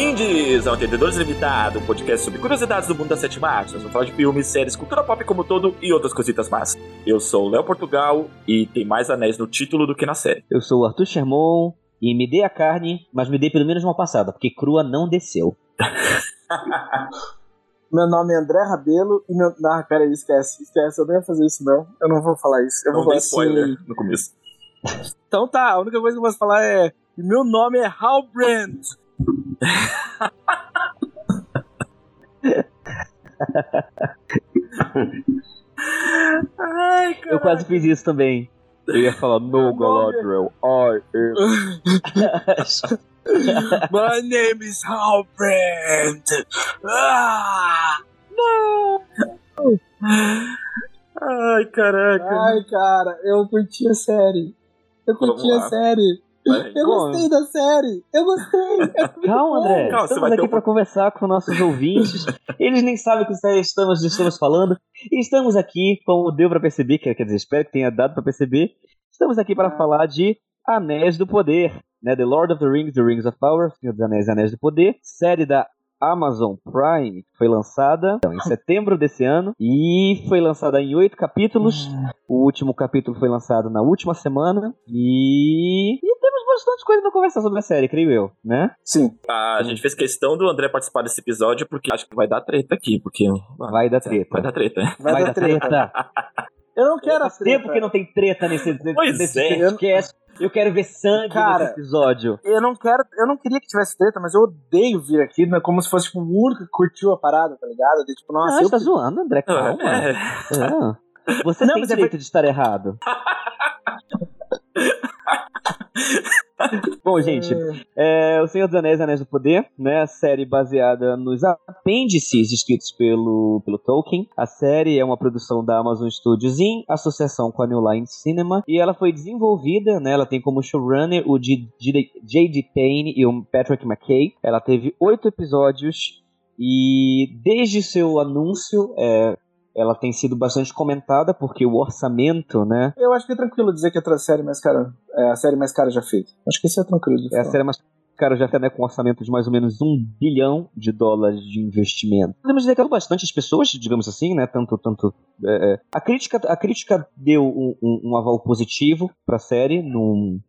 Bem-vindos ao Entendedores Limitado, um podcast sobre curiosidades do mundo das sete artes. Nós vamos falar de filmes, séries, cultura pop como todo e outras cositas más. Eu sou o Léo Portugal e tem mais anéis no título do que na série. Eu sou o Arthur Sherman e me dê a carne, mas me dê pelo menos uma passada, porque crua não desceu. Meu nome é André Rabelo e meu. Ah, peraí, esquece, esquece, eu não ia fazer isso não. Eu não vou falar isso. Eu Não vou dei falar spoiler assim. no começo. Então tá, a única coisa que eu posso falar é. Meu nome é Halbrand. Ai, cara. Eu quase fiz isso também. Eu ia falar, no Galadriel, I am... My name is Halbrand. Ah! Não! Ai, caraca. Ai, cara, eu curti a série. Eu curti a série. Eu gostei da série. Eu gostei. Calma, André. Calma, você estamos aqui um- para conversar com nossos ouvintes. Eles nem sabem que série estamos, estamos falando. E estamos aqui, como deu para perceber, quer quer dizer, espero que tenha dado para perceber, estamos aqui para Ah. falar de Anéis do Poder, né? The Lord of the Rings, The Rings of Power, Senhor dos Anéis, Anéis do Poder, série da Amazon Prime, que foi lançada então, em setembro desse ano e foi lançada em oito capítulos. O último capítulo foi lançado na última semana e... e temos bastante coisa para conversar sobre a série, creio eu, né? Sim. A gente fez questão do André participar desse episódio porque acho que vai dar treta aqui, porque Vai dar treta. vai dar treta. Vai, dar treta. Eu não quero a Faz tempo treta. que não tem treta nesse, nesse, Pois nesse é. podcast. Eu quero ver sangue Cara, nesse episódio. Eu não quero. Eu não queria que tivesse treta, mas eu odeio vir aqui, né? Como se fosse tipo, o único que curtiu a parada, tá ligado? De, tipo, nossa, ah, eu. você tá zoando, André, calma. É. Ah, Você Não, tem é direito de estar errado. Bom, gente, é, O Senhor dos Anéis Anéis do Poder, né? A série baseada nos apêndices escritos pelo, pelo Tolkien. A série é uma produção da Amazon Studios em associação com a New Line Cinema. E ela foi desenvolvida, né? Ela tem como showrunner o J.D. Payne e o Patrick McKay. Ela teve oito episódios e desde seu anúncio, é, ela tem sido bastante comentada porque o orçamento, né? Eu acho que é tranquilo dizer que é a série mais cara. É a série mais cara já feita. Acho que isso é tranquilo de É a falar. série mais cara já está né, com um orçamento de mais ou menos um bilhão de dólares de investimento. Podemos dizer que é bastante as pessoas, digamos assim, né? Tanto, tanto é, é. a crítica, a crítica deu um, um, um aval positivo para a série, num,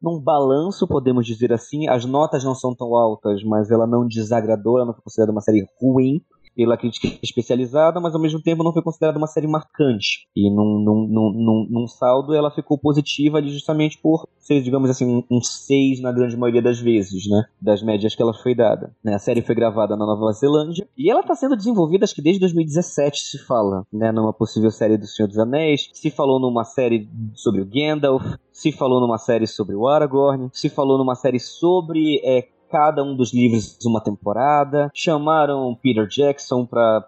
num balanço, podemos dizer assim. As notas não são tão altas, mas ela não desagradou, ela não foi considerada uma série ruim pela crítica especializada, mas ao mesmo tempo não foi considerada uma série marcante. E num, num, num, num, saldo ela ficou positiva ali justamente por ser, digamos assim, um, um 6 na grande maioria das vezes, né? Das médias que ela foi dada. Né? A série foi gravada na Nova Zelândia e ela está sendo desenvolvida acho que desde 2017 se fala, né? Numa possível série do Senhor dos Anéis, se falou numa série sobre o Gandalf, se falou numa série sobre o Aragorn, se falou numa série sobre é, cada um dos livros uma temporada. Chamaram Peter Jackson pra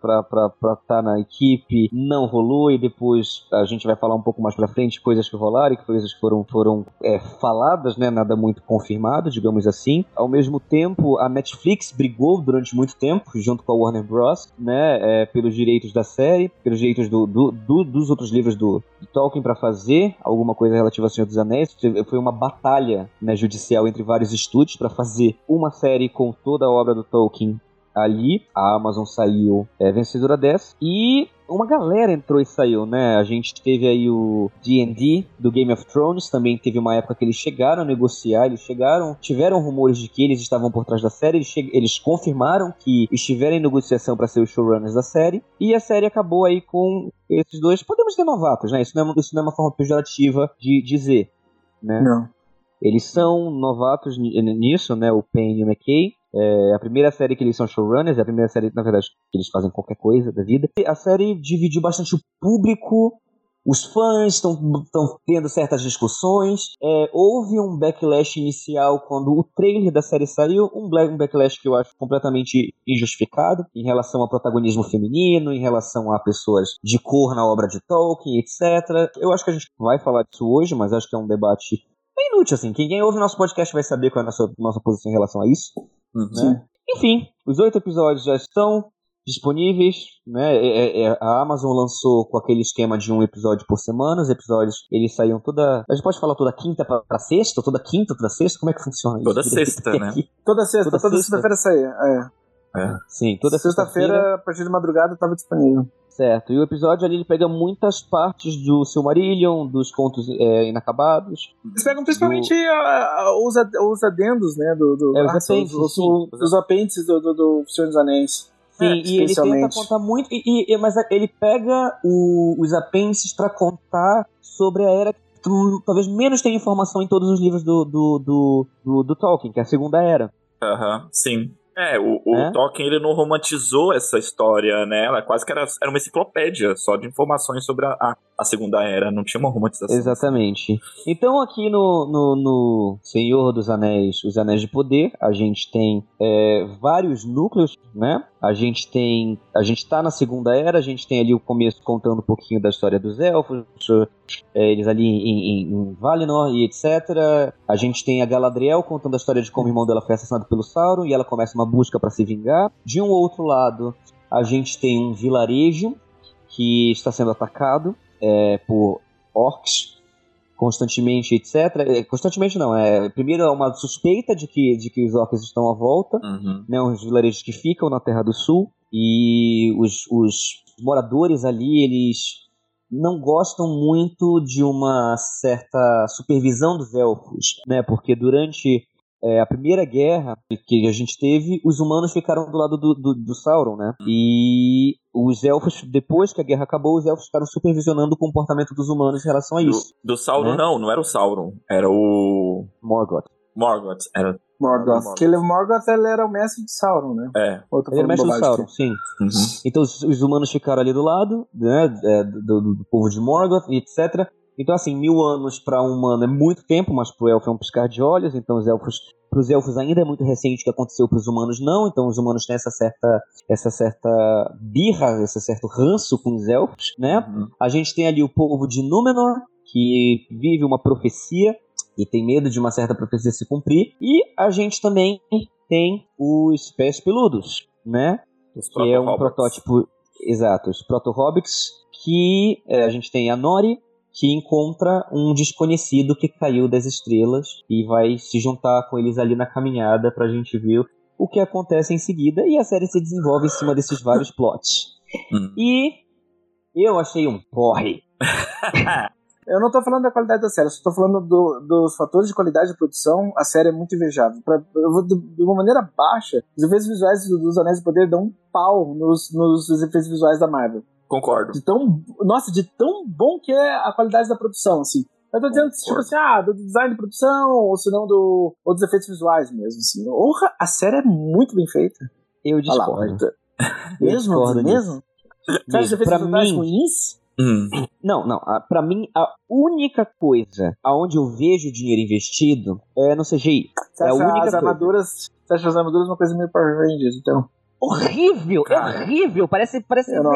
estar na equipe, não rolou, e depois a gente vai falar um pouco mais pra frente coisas que rolaram, que coisas que foram, foram é, faladas, né? Nada muito confirmado, digamos assim. Ao mesmo tempo, a Netflix brigou durante muito tempo, junto com a Warner Bros., né? É, pelos direitos da série, pelos direitos do, do- do- dos outros livros do, do Tolkien para fazer alguma coisa relativa ao Senhor dos Anéis. Foi uma batalha né, judicial entre vários estúdios para fazer uma série com toda a obra do Tolkien ali. A Amazon saiu é, vencedora dessa. E uma galera entrou e saiu, né? A gente teve aí o D&D do Game of Thrones, também teve uma época que eles chegaram a negociar, eles chegaram, tiveram rumores de que eles estavam por trás da série, eles, eles confirmaram que estiveram em negociação para ser os showrunners da série, e a série acabou aí com esses dois, podemos ter novatos, né? Isso não é, isso não é uma forma pejorativa de dizer, né? Não. Eles são novatos ni- nisso, né? O Payne e o McKay. É a primeira série que eles são showrunners, é a primeira série, na verdade, que eles fazem qualquer coisa da vida. A série dividiu bastante o público, os fãs estão tendo certas discussões. É, houve um backlash inicial quando o trailer da série saiu, um, um backlash que eu acho completamente injustificado em relação ao protagonismo feminino, em relação a pessoas de cor na obra de Tolkien, etc. Eu acho que a gente vai falar disso hoje, mas acho que é um debate bem inútil, assim. Quem, quem ouve nosso podcast vai saber qual é a nossa, nossa posição em relação a isso. Uhum. Né? Enfim, os oito episódios já estão disponíveis, né? É, é, a Amazon lançou com aquele esquema de um episódio por semana. Os episódios eles saíam toda. A gente pode falar toda quinta pra, pra sexta, toda quinta, toda sexta? Como é que funciona isso? Toda sexta, né? Toda sexta, Toda toda, sexta. sexta-feira saía. É. É. Sim, toda sexta-feira. Sexta-feira, a partir de madrugada, tava disponível. Certo. E o episódio ali ele pega muitas partes do Silmarillion, dos contos é, inacabados. Eles pegam principalmente a- a- os, ad- os adendos, né? Do, do, É, os ah, apêndices, os, os, os apêndices do, do, do Senhor dos Anéis. Sim, É, e ele tenta contar muito. E, e- mas ele pega o- os apêndices pra contar sobre a era que tu- talvez menos tem informação em todos os livros do, do, do, do, do Tolkien, que é a Segunda Era. Aham, sim. É, o, o É? Tolkien ele não romantizou essa história, né? Ela quase que era, era uma enciclopédia só de informações sobre a, a, Segunda Era. Não tinha uma romantização. Exatamente. Então, aqui no, no, no Senhor dos Anéis, Os Anéis de Poder, a gente tem é, vários núcleos, né? A gente tem. A gente tá na Segunda Era, a gente tem ali o começo contando um pouquinho da história dos elfos, é, eles ali em, em, em Valinor e etc. A gente tem a Galadriel contando a história de como o irmão dela foi assassinado pelo Sauron e ela começa uma busca para se vingar. De um outro lado, a gente tem um vilarejo que está sendo atacado é, por orcs constantemente, etc. É, Constantemente não, é primeiro é uma suspeita de que, de que os orcs estão à volta, Uhum. né, os vilarejos que ficam na Terra do Sul e os, os moradores ali, eles não gostam muito de uma certa supervisão dos elfos, né, porque durante é, a primeira guerra que a gente teve, os humanos ficaram do lado do, do, do Sauron, né, e os elfos, depois que a guerra acabou, os elfos ficaram supervisionando o comportamento dos humanos em relação a isso. Do, do Sauron, né? não, não era o Sauron. Era o Morgoth. Morgoth. Era, Morgoth. Morgoth. Aquele Morgoth ele era o mestre de Sauron, né? é. Ou eu tô Ele é falando mestre do bobagem Sauron, sim. Uhum. Então os, os humanos ficaram ali do lado, né, é, do, do- do povo de Morgoth, e etc. Então assim, mil anos para um humano é muito tempo, mas pro elfo é um piscar de olhos. Então os elfos, pros elfos ainda é muito recente o que aconteceu, pros humanos não. Então os humanos têm essa certa, essa certa birra, esse certo ranço com os elfos, né? Uhum. A gente tem ali o povo de Númenor, que vive uma profecia e tem medo de uma certa profecia se cumprir. E a gente também tem os pés peludos, né? Os que é um protótipo exato, os proto-hobbits, que é, a gente tem a Nori, que encontra um desconhecido que caiu das estrelas e vai se juntar com eles ali na caminhada pra gente ver o que acontece em seguida e a série se desenvolve em cima desses vários plots. Hum. E eu achei um porre. Eu não tô falando da qualidade da série, eu só tô falando do- dos fatores de qualidade de produção. A série é muito invejável. Pra, eu vou, de, de uma maneira baixa, os efeitos visuais do- dos Anéis do Poder dão um pau nos, nos efeitos visuais da Marvel. Concordo. De tão, nossa, de tão bom que é a qualidade da produção, assim. Eu tô dizendo, tipo assim, ah, do design de produção, ou se não do, ou dos efeitos visuais mesmo, assim. Honra, a série é muito bem feita. Eu lá, discordo. Marta. Eu mesmo? discordo Mesmo? Você acha efeitos visuais mim, ruins? Hum. Não, não. a- Pra mim, a única coisa aonde eu vejo dinheiro investido é no CGI. Você É a única as coisa. armaduras. Você acha as armaduras uma coisa meio Power Rangers, então? Horrível! Cara. É horrível! Parece, parece Eu não.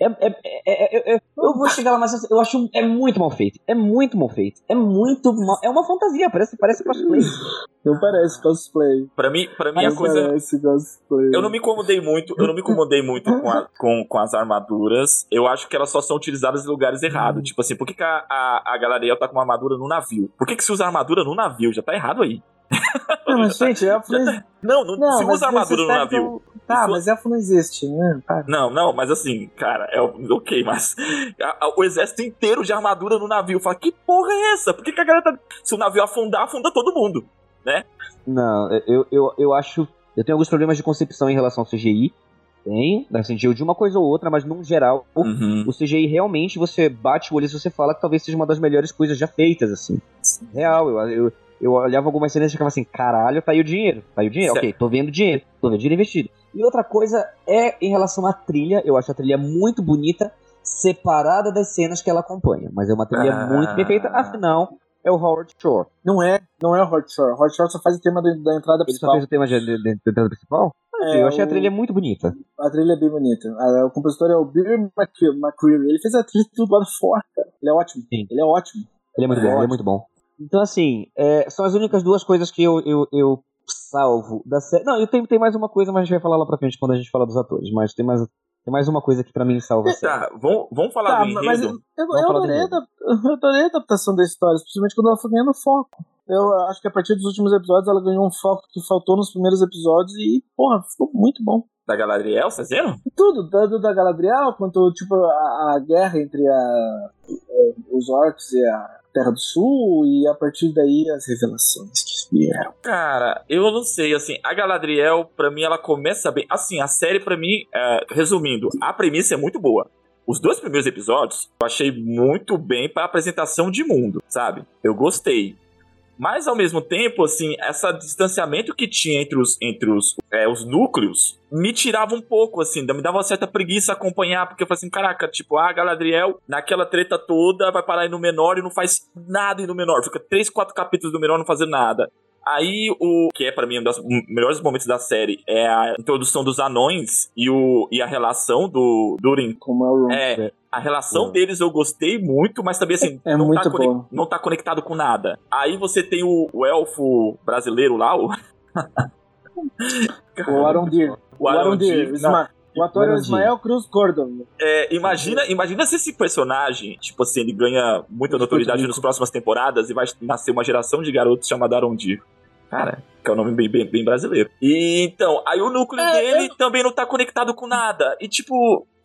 É, é, é, é, é- eu vou chegar lá, mas eu acho é muito mal feito. É muito mal feito. É muito mal. É uma fantasia, parece, parece cosplay. Não parece cosplay. Pra mim, pra mim a Não coisa. parece cosplay. Eu não me incomodei muito, eu não me incomodei muito com, a- com, com as armaduras. Eu acho que elas só são utilizadas em lugares errados. Tipo assim, por que, que a, a, a Galadriel tá com uma armadura no navio? Por que, que se usa armadura no navio? Já tá errado aí. Não, mas, gente, Elfo não, existe. Não, não, não se usa armadura no navio. pegam- Tá, Isso- mas Elfo não existe, né? Para. Não, não, mas assim, cara, é o- ok, mas a- a- o exército inteiro de armadura no navio. Fala, que porra é essa? Por que, que a galera tá. Se o navio afundar, afunda todo mundo. Não, eu, eu, eu acho. Eu tenho alguns problemas de concepção em relação ao CGI. Tenho, assim, de uma coisa ou outra, mas num geral, Uhum. o CGI realmente você bate o olho e você fala que talvez seja uma das melhores coisas já feitas, assim. Real, eu, eu, eu olhava algumas cenas e ficava assim, caralho, tá aí o dinheiro. Tá aí o dinheiro, Certo. ok, tô vendo dinheiro, tô vendo dinheiro investido. E outra coisa é em relação à trilha, eu acho a trilha muito bonita, separada das cenas que ela acompanha. Mas é uma trilha Ah. muito bem feita, afinal, é o Howard Shore. Não é, não é o Hot Shore. Hot Shore só faz o tema da, da entrada Ele só principal. fez o tema de entrada principal? É, eu achei a o- trilha muito bonita. A trilha é bem bonita. A- o compositor é o Bill McCre- McCreary. Ele fez a trilha do God of War, cara. Ele é ótimo. Sim. Ele é ótimo. Ele é muito É bom, ele é ótimo. muito bom. Então, assim, é, são as únicas duas coisas que eu, eu, eu salvo da série. Não, eu tenho, tem mais uma coisa, mas a gente vai falar lá pra frente quando a gente falar dos atores. Mas tem mais, tem mais uma coisa que pra mim salva a série. Tá, vamos, vamos falar Tá, do mas eu, eu, eu adorei, a eu adorei a adaptação da história, principalmente quando ela foi ganhando foco. Eu acho que a partir dos últimos episódios ela ganhou um foco que faltou nos primeiros episódios e, porra, ficou muito bom. Da Galadriel, você dizendo? Tudo, tanto da Galadriel quanto tipo a, a guerra entre a, os orcs e a Terra do Sul e a partir daí as revelações que vieram. Cara, eu não sei, assim, a Galadriel, pra mim, ela começa bem. Assim, a série, pra mim, é, resumindo, a premissa é muito boa. Os dois primeiros episódios eu achei muito bem pra apresentação de mundo, sabe? Eu gostei. Mas ao mesmo tempo, assim, esse distanciamento que tinha entre os, entre os, é, os núcleos me tirava um pouco, assim, me dava uma certa preguiça acompanhar, porque eu falei assim, caraca, tipo, a Galadriel, naquela treta toda, vai parar no menor e não faz nada no menor. Fica três, quatro capítulos do menor não fazendo nada. Aí, o que é pra mim um dos melhores momentos da série é a introdução dos anões e, o, e a relação do Durin. Como é o Ron. É, a relação É. deles eu gostei muito, mas também assim, É não, muito tá conec- bom. não tá conectado com nada. Aí você tem o, o elfo brasileiro lá, o. O Arondir. O Arondir. Isma- o ator é o. Ismael Cruz Gordon. É, imagina, imagina se esse personagem, tipo assim, ele ganha muita notoriedade nas próximas temporadas e vai nascer uma geração de garotos chamada Arondir. Cara, que é um nome bem, bem, bem brasileiro. E então, aí o núcleo É, dele também não tá conectado com nada. E tipo,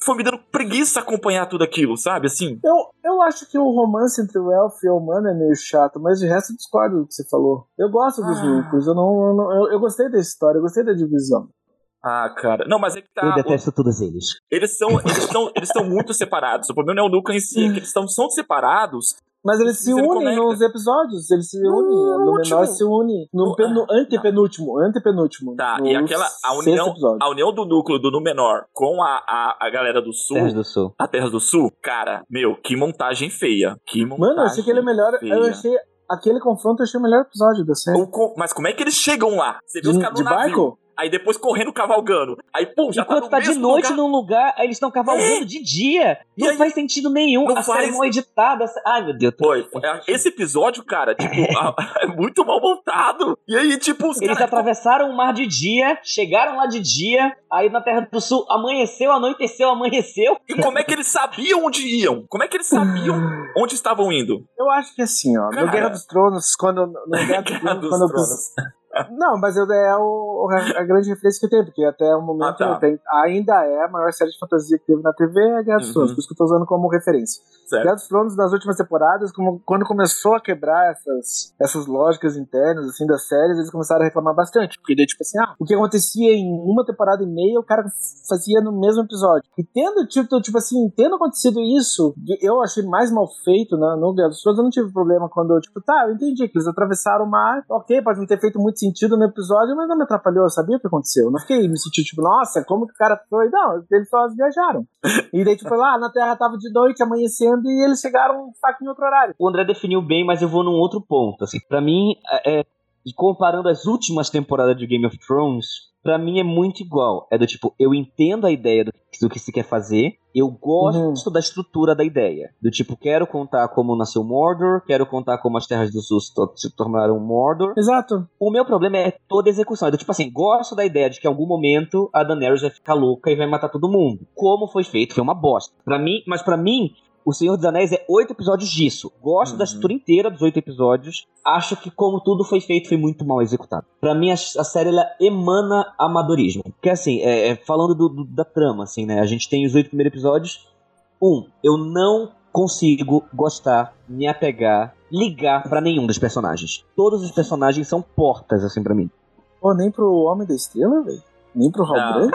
foi me dando preguiça acompanhar tudo aquilo, sabe? Assim. Eu, eu acho que o romance entre o elfo e o humano é meio chato, mas de resto eu discordo do que você falou. Eu gosto dos Ah. núcleos, eu, não, eu, não- eu, eu gostei da história, eu gostei da divisão. Ah, cara. Não, mas é que tá. Eu detesto todos eles. Eles são, eles estão, eles estão muito separados. O problema não é o núcleo em si, é que eles estão, são separados. Mas eles se não unem nos episódios, eles se No unem. No último. menor se une. No, No- penu, ah, antepenúltimo, antepenúltimo. Tá, no e aquela. A união, a união do núcleo do Númenor com a, a, a galera do sul. Terras do Sul. A Terra do Sul, cara, meu, que montagem feia. Que montagem. Mano, eu achei que ele é melhor. Eu feia. achei. Aquele confronto eu achei o melhor episódio da série. Com- mas como é que eles chegam lá? Você os De, caras de no navio, barco? Aí depois correndo cavalgando. Aí, pum, já Enquanto tá tá de noite lugar. num lugar, aí eles estão cavalgando de dia. E Não aí? faz sentido nenhum. Não a série faz. mal editada. Ai, meu Deus. Foi, foi- esse episódio, cara, tipo, é muito mal montado. E aí, tipo, os Eles caras. atravessaram o mar de dia, chegaram lá de dia, aí na Terra do Sul amanheceu, anoiteceu, amanheceu. E como é que eles sabiam onde iam? Como é que eles sabiam onde estavam indo? Eu acho que assim, ó. Cara. No Guerra dos Tronos, quando. No Guerra dos Guerra Tronos, dos quando eu Tronos. Não, mas eu- é o, a grande referência que tem, porque até o momento Ah, tá. tem- ainda é a maior série de fantasia que teve na TV, é a Guerra dos Uhum. Tronos, por isso que eu tô usando como referência. Certo. Guerra dos Tronos, nas últimas temporadas, como- quando começou a quebrar essas, essas lógicas internas, assim, das séries, eles começaram a reclamar bastante. Porque daí, tipo assim, ah, o que acontecia em uma temporada e meia, o cara fazia no mesmo episódio. E tendo, tipo, tipo assim, tendo acontecido isso, eu achei mais mal feito né, no Guerra dos Tronos, eu não tive problema quando, tipo, tá, eu entendi que eles atravessaram o mar, ok, pode não ter feito muito sentido no episódio, mas não me atrapalhou, eu sabia o que aconteceu. Eu não fiquei me sentindo, tipo, nossa, como que o cara foi? Não, eles só viajaram. E daí, tipo, lá na Terra tava de noite, amanhecendo, e eles chegaram saco em outro horário. O André definiu bem, mas eu vou num outro ponto. Assim, para mim, é, é, comparando as últimas temporadas de Game of Thrones, pra mim é muito igual. É do tipo, eu entendo a ideia do, do que se quer fazer, eu gosto Uhum. da estrutura da ideia. Do tipo, quero contar como nasceu Mordor, quero contar como as Terras do Sul se to- se tornaram Mordor. Exato. O meu problema é toda a execução. É do tipo assim, gosto da ideia de que em algum momento a Daenerys vai ficar louca e vai matar todo mundo. Como foi feito, foi uma bosta. Para mim, mas pra mim, o Senhor dos Anéis é oito episódios disso. Gosto da Uhum. estrutura inteira dos oito episódios. Acho que como tudo foi feito, foi muito mal executado. Pra mim, a, a série ela emana amadorismo. Porque assim, é, é, falando do- do- da trama, assim, né? A gente tem os oito primeiros episódios. Um, eu não consigo gostar, me apegar, ligar pra nenhum dos personagens. Todos os personagens são portas, assim, pra mim. Pô, nem pro Homem da Estrela, velho. Nem pro Não. Hal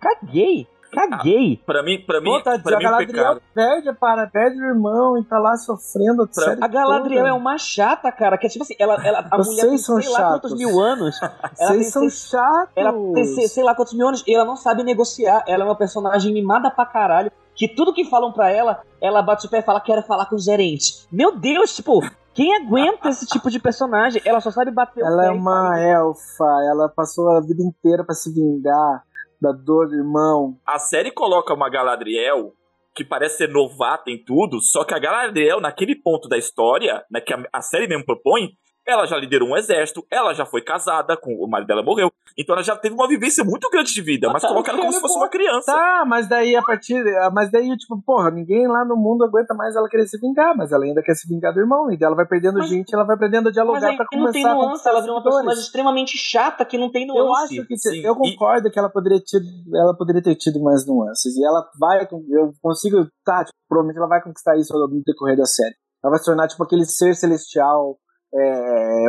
Caguei, caguei, caguei. Pra mim, pra mim, Pô, tá, pra a mim o Galadriel perde, para, perde o irmão e tá lá sofrendo Pra- A Galadriel toda. é uma chata, cara. Que é tipo assim, ela, ela, a Vocês mulher tem são sei lá chatos. quantos mil anos. Ela Vocês são sei, chatos. ela tem sei, sei lá quantos mil anos e ela não sabe negociar. Ela é uma personagem mimada pra caralho. Que tudo que falam pra ela, ela bate o pé e fala: quero falar com o gerente. Meu Deus, tipo, quem aguenta esse tipo de personagem? Ela só sabe bater o Ela é uma elfa, ela passou a vida inteira pra se vingar da dor. A série coloca uma Galadriel que parece ser novata em tudo, só que a Galadriel, naquele ponto da história, né, que a, a série mesmo propõe, ela já liderou um exército, ela já foi casada, com o marido dela morreu. Então ela já teve uma vivência muito grande de vida, mas tá, colocaram como se fosse uma criança. Tá, mas daí a partir. Mas daí, tipo, porra, ninguém lá no mundo aguenta mais ela querer se vingar, mas ela ainda quer se vingar do irmão. E ela vai perdendo mas, gente, ela vai aprendendo a dialogar pra começar não tem nuance, ela virou uma personagem extremamente chata que não tem nuance. Eu acho que Sim, eu concordo e... que ela poderia, ter, ela poderia ter tido mais nuances. E ela vai. Eu consigo. Tá, tipo, provavelmente ela vai conquistar isso no decorrer da série. Ela vai se tornar, tipo, aquele ser celestial é,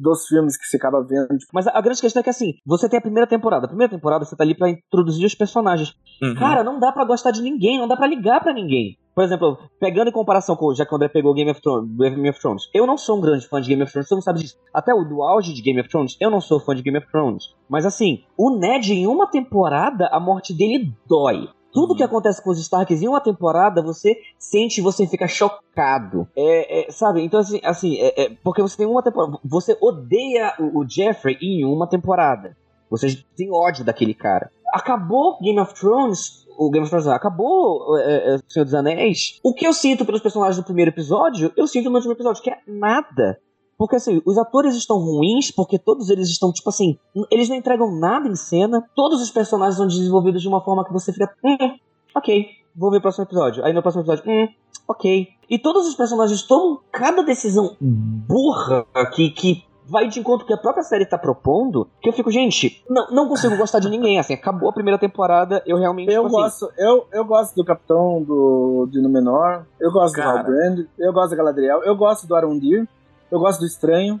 dos filmes que você acaba vendo. Mas a, grande questão é que assim, você tem a primeira temporada. A primeira temporada você tá ali para introduzir os personagens. Uhum. Cara, não dá para gostar de ninguém, não dá para ligar para ninguém. Por exemplo, pegando em comparação com já que o André pegou Game of, Thrones, Game of Thrones, eu não sou um grande fã de Game of Thrones, você não sabe disso. Até o do auge de Game of Thrones, eu não sou fã de Game of Thrones. Mas assim, o Ned em uma temporada, a morte dele dói. Tudo que uhum. acontece com os Starks em uma temporada, você sente, você fica chocado. É, é, sabe? Então, assim, assim é, é porque você tem uma temporada. Você odeia o, o Jeffrey em uma temporada. Você tem ódio daquele cara. Acabou Game of Thrones, o Game of Thrones acabou é, é, Senhor dos Anéis. O que eu sinto pelos personagens do primeiro episódio, eu sinto no último episódio, que é nada. Porque assim, os atores estão ruins, porque todos eles estão, tipo assim, eles não entregam nada em cena, todos os personagens são desenvolvidos de uma forma que você fica, hum, ok, vou ver o próximo episódio. Aí no próximo episódio, hum, ok. E todos os personagens tomam cada decisão burra que, que vai de encontro que a própria série tá propondo, que eu fico, gente, não, não consigo gostar de ninguém, assim, acabou a primeira temporada, eu realmente, Eu tipo, assim, gosto, assim, eu, eu gosto do Capitão do Dino Menor, eu gosto Cara. do Halbrand, eu gosto da Galadriel, eu gosto do Arundir, eu gosto do Estranho.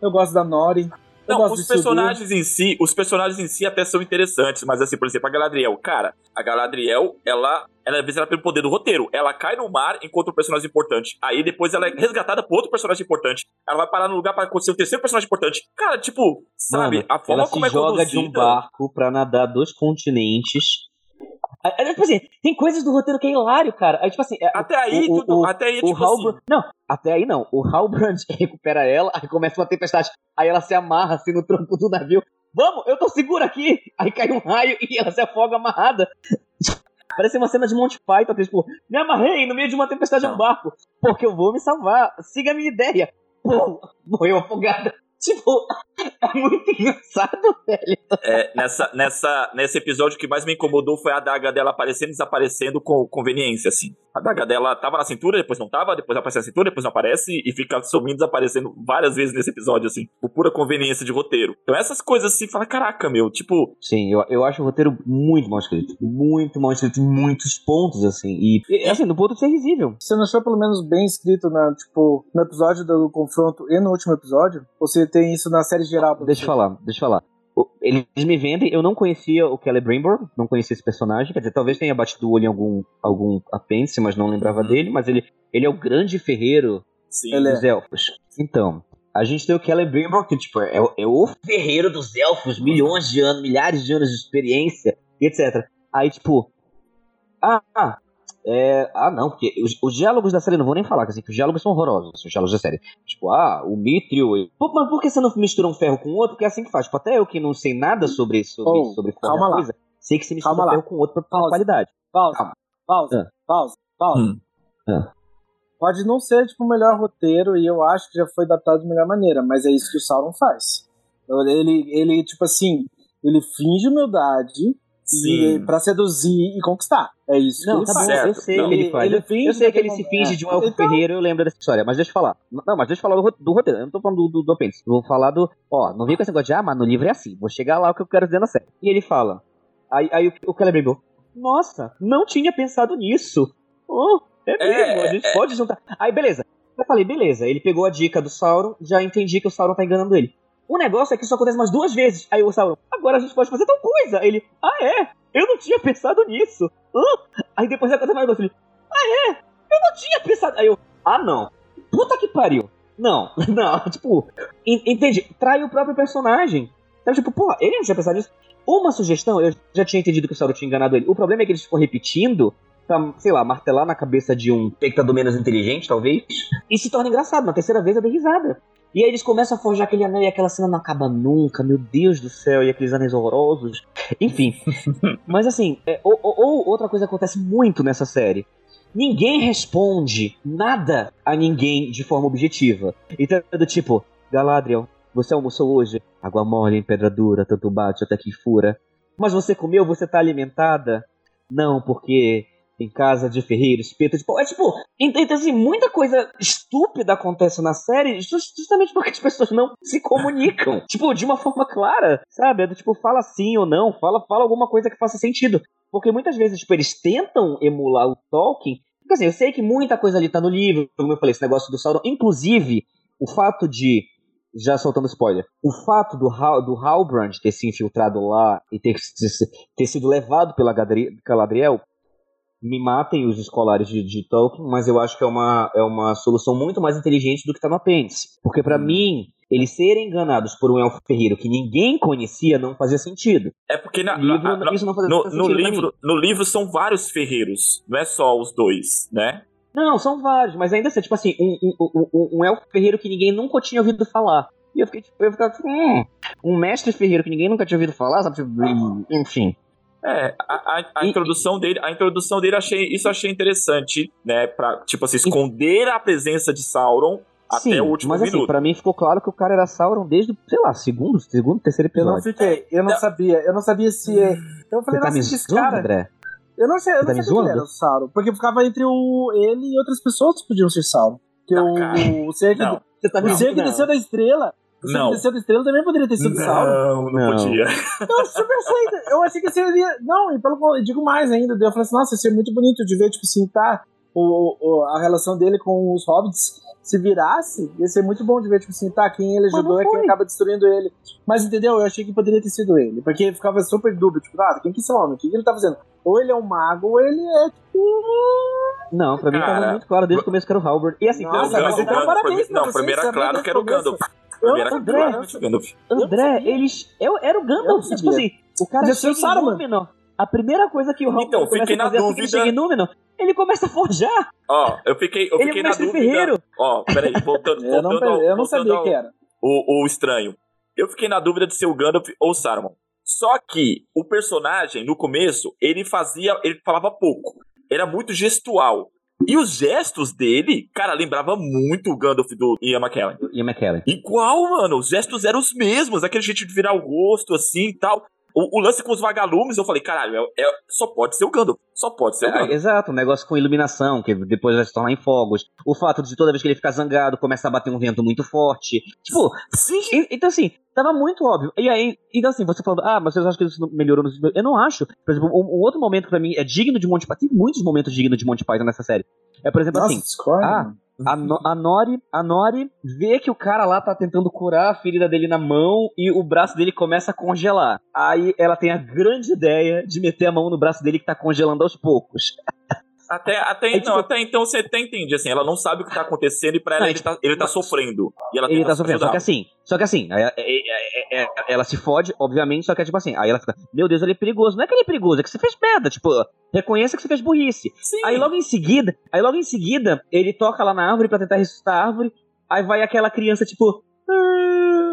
Eu gosto da Nori. Eu não, os personagens em si, os personagens em si até são interessantes, mas assim, por exemplo, a Galadriel, cara, a Galadriel, ela, ela é vencida pelo poder do roteiro. Ela cai no mar enquanto um personagem importante. Aí depois ela é resgatada por outro personagem importante. Ela vai parar no lugar para acontecer o terceiro personagem importante. Cara, tipo, sabe, Mano, a forma ela como se é joga de um barco para nadar dois continentes Aí, tipo assim, tem coisas do roteiro que é hilário, cara. Aí, tipo assim. É, até aí, o, tudo, o, até aí, o tipo Halbrand, assim. Não, até aí não. O Halbrand recupera ela, aí começa uma tempestade. Aí ela se amarra assim no tronco do navio. Vamos, eu tô segura aqui! Aí cai um raio e ela se afoga amarrada. Parece uma cena de Monty Python, que, tipo, me amarrei no meio de uma tempestade de um barco, porque eu vou me salvar. Siga a minha ideia. Pô, morreu afogada. Tipo, é muito engraçado, velho. É, nessa, nessa, nesse episódio que mais me incomodou foi a adaga dela aparecendo e desaparecendo com conveniência, assim. A adaga dela tava na cintura, depois não tava, depois aparece na cintura, depois não aparece e fica sumindo, desaparecendo várias vezes nesse episódio, assim. Por pura conveniência de roteiro. Então essas coisas assim, fala, caraca, meu, tipo. Sim, eu, eu acho o roteiro muito mal escrito. Muito mal escrito em muitos pontos, assim. E, e assim, no ponto de ser risível. Você não achou pelo menos bem escrito, na, tipo, no episódio do confronto e no último episódio? Você tem isso na série geral. Deixa eu falar, deixa eu falar. Eles me vendem, eu não conhecia o Kelly Brimbor, não conhecia esse personagem, quer dizer, talvez tenha batido o olho em algum, algum apêndice, mas não lembrava uhum. dele, mas ele, ele é o grande ferreiro Sim, dos é. elfos. Então, a gente tem o Kelly Brimbor, que tipo, é, é o ferreiro dos elfos, milhões de anos, milhares de anos de experiência, etc. Aí, tipo, ah, ah é, ah, não, porque os, os, diálogos da série não vou nem falar, assim, que os diálogos são horrorosos, os diálogos da série. Tipo, ah, o Mithril. Pô, mas por que você não mistura um ferro com o outro? Porque é assim que faz. Tipo, até eu que não sei nada sobre, sobre, oh, sobre calma coisa, sei que você mistura calma ferro lá. com o outro pra pausa, qualidade. Pausa, calma. pausa, ah. pausa, pausa. Hum. Ah. Pode não ser, tipo, o melhor roteiro, e eu acho que já foi adaptado de melhor maneira, mas é isso que o Sauron faz. Ele, ele tipo assim, ele finge humildade, Sim. para seduzir e conquistar. É isso não, que ele tá faz. Bom, eu sei ele, que ele faz. Ele eu sei que ele se finge de um elfo então... ferreiro, eu lembro dessa história. Mas deixa eu falar. Não, mas deixa eu falar do, do roteiro. Eu não tô falando do, do, do apêndice. Vou falar do. Ó, não vem com esse negócio de, ah, mas no livro é assim. Vou chegar lá o que eu quero dizer na série. E ele fala. Aí, aí o, o Caleb nossa, não tinha pensado nisso. Oh, é mesmo, é, a gente é... pode juntar. Aí, beleza. Eu falei, beleza. Ele pegou a dica do Sauron, já entendi que o Sauron tá enganando ele. O negócio é que isso acontece mais duas vezes. Aí o Sauron, agora a gente pode fazer tal coisa. Ele, ah é? Eu não tinha pensado nisso. Hã? Aí depois acontece mais duas. Ele, ah é? Eu não tinha pensado. Aí eu, ah não. Puta que pariu. Não, não, tipo, entende? Trai o próprio personagem. Então, tipo, porra, ele não tinha pensado nisso. Uma sugestão, eu já tinha entendido que o Sauron tinha enganado ele. O problema é que eles ficam repetindo pra, sei lá, martelar na cabeça de um espectador menos inteligente, talvez. E se torna engraçado. Na terceira vez eu dei risada. E aí eles começam a forjar aquele anel e aquela cena não acaba nunca, meu Deus do céu, e aqueles anéis horrorosos. Enfim. Mas assim, é, ou, ou, outra coisa acontece muito nessa série. Ninguém responde nada a ninguém de forma objetiva. Então é do tipo, Galadriel, você almoçou hoje? Água mole em pedra dura, tanto bate até que fura. Mas você comeu? Você tá alimentada? Não, porque em casa de ferreiro, espeto de pau. É tipo, então, assim, muita coisa estúpida acontece na série justamente porque as pessoas não se comunicam. tipo, de uma forma clara, sabe? É do tipo, fala sim ou não, fala, fala alguma coisa que faça sentido. Porque muitas vezes, tipo, eles tentam emular o Tolkien. Porque assim, eu sei que muita coisa ali tá no livro, como eu falei, esse negócio do Sauron. Inclusive, o fato de já soltando spoiler, o fato do, Hal, do Halbrand ter se infiltrado lá e ter, ter sido levado pela Galadriel me matem os escolares de, de, Tolkien, mas eu acho que é uma, é uma solução muito mais inteligente do que tá no apêndice. Porque para hum. mim, eles serem enganados por um elfo ferreiro que ninguém conhecia não fazia sentido. É porque na, livro, na, isso não fazia no, sentido no livro, no livro são vários ferreiros, não é só os dois, né? Não, são vários, mas ainda assim, tipo assim, um, um, um, um elfo ferreiro que ninguém nunca tinha ouvido falar. E eu fiquei, tipo, eu ficava, hum, um mestre ferreiro que ninguém nunca tinha ouvido falar, sabe? Tipo, enfim. É, a, a, a e, introdução dele, a introdução dele achei, isso eu achei interessante, né, para tipo assim, esconder a presença de Sauron Sim, até o último mas, assim, minuto. Assim, pra mim ficou claro que o cara era Sauron desde, sei lá, segundo, segundo, terceiro episódio. Eu não fiquei, eu não, não. sabia, eu não sabia se é. Eu falei, Você tá nossa, me zoando, cara. André? Eu não sei, eu Você não tá sabia que era o Sauron, porque ficava entre o ele e outras pessoas que podiam ser Sauron. Que não, o, o ser que, não. Tá o ser que desceu da estrela não. Desceu da estrela também poderia ter sido não, Sauron. Não, não podia. Eu super sei. Eu achei que seria. Não, e pelo eu digo mais ainda. Eu falei assim, nossa, ia ser muito bonito de ver, tipo assim, tá. O, o, a relação dele com os hobbits se virasse, ia ser muito bom de ver, tipo assim, tá, quem ele ajudou é quem acaba destruindo ele. Mas entendeu? Eu achei que poderia ter sido ele. Porque ficava super dúbio, tipo, ah, quem que é esse homem? O que, ele tá fazendo? Ou ele é um mago, ou ele é, tipo. Não, pra mim Cara, tava muito claro desde o começo que era o Halbert. E assim, Nossa, mas então parabéns Não, primeiro é claro que era o Gandalf. André, André, eles. Eu, era o Gandalf. Tipo assim, o cara chega em Númenor. A primeira coisa que o Raul então, fiquei na fazer dúvida. Assim em Númenor, ele começa a forjar. Ó, eu fiquei, eu fiquei ele é na dúvida. Ferreiro. Ó, peraí, voltando, eu voltando não, ao, eu não sabia ao, que era. O, o estranho. Eu fiquei na dúvida de ser o Gandalf ou o Saruman. Só que o personagem, no começo, ele fazia. Ele falava pouco. Era muito gestual. E os gestos dele, cara, lembrava muito o Gandalf do Ian McKellen. Ian McKellen. Igual, mano. Os gestos eram os mesmos. Aquele jeito de virar o rosto, assim e tal. O, o, lance com os vagalumes, eu falei, caralho, é, é, só pode ser o Gandalf. Só pode ser o é, Gandalf. exato, o um negócio com iluminação, que depois vai se tornar em fogos. O fato de toda vez que ele ficar zangado, começa a bater um vento muito forte. Tipo, sim. E, então, assim, tava muito óbvio. E aí, então assim, você falando, ah, mas vocês acham que isso melhorou nos. Eu não acho. Por exemplo, um, um outro momento que pra mim é digno de Monty Python. Tem muitos momentos dignos de Monty Python nessa série. É, por exemplo, Nossa, assim. Discord, ah, a, no, a, Nori, a Nori vê que o cara lá tá tentando curar a ferida dele na mão e o braço dele começa a congelar. Aí ela tem a grande ideia de meter a mão no braço dele que tá congelando aos poucos. Até, até, não, tipo, até então você até entende, assim, ela não sabe o que tá acontecendo e pra ela não, ele, tá, ele tá sofrendo. E ela ele tá sofrendo, só que assim, só que assim, é, é, é, ela se fode, obviamente, só que é tipo assim, aí ela fica, meu Deus, ele é perigoso. Não é que ele é perigoso, é que você fez merda, tipo, reconheça que você fez burrice. Sim. Aí logo em seguida, aí logo em seguida, ele toca lá na árvore para tentar ressuscitar a árvore, aí vai aquela criança, tipo,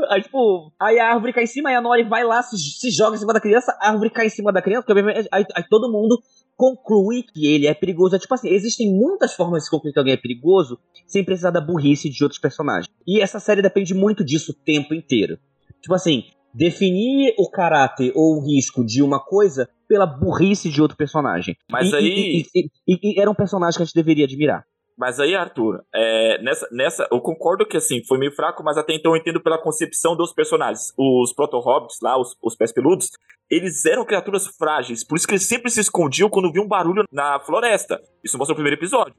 Aí, tipo, aí a árvore cai em cima, aí a Nori vai lá, se, se joga em cima da criança, a árvore cai em cima da criança, aí, aí todo mundo conclui que ele é perigoso. É tipo assim, existem muitas formas de concluir que alguém é perigoso sem precisar da burrice de outros personagens. E essa série depende muito disso o tempo inteiro. Tipo assim, definir o caráter ou o risco de uma coisa pela burrice de outro personagem. Mas e, aí. E, e, e, era um personagem que a gente deveria admirar. Mas aí, Arthur, é, nessa, nessa, eu concordo que assim, foi meio fraco, mas até então eu entendo pela concepção dos personagens. Os proto-hobbits lá, os, os pés peludos, eles eram criaturas frágeis, por isso que eles sempre se escondiam quando viam um barulho na floresta. Isso mostra o primeiro episódio.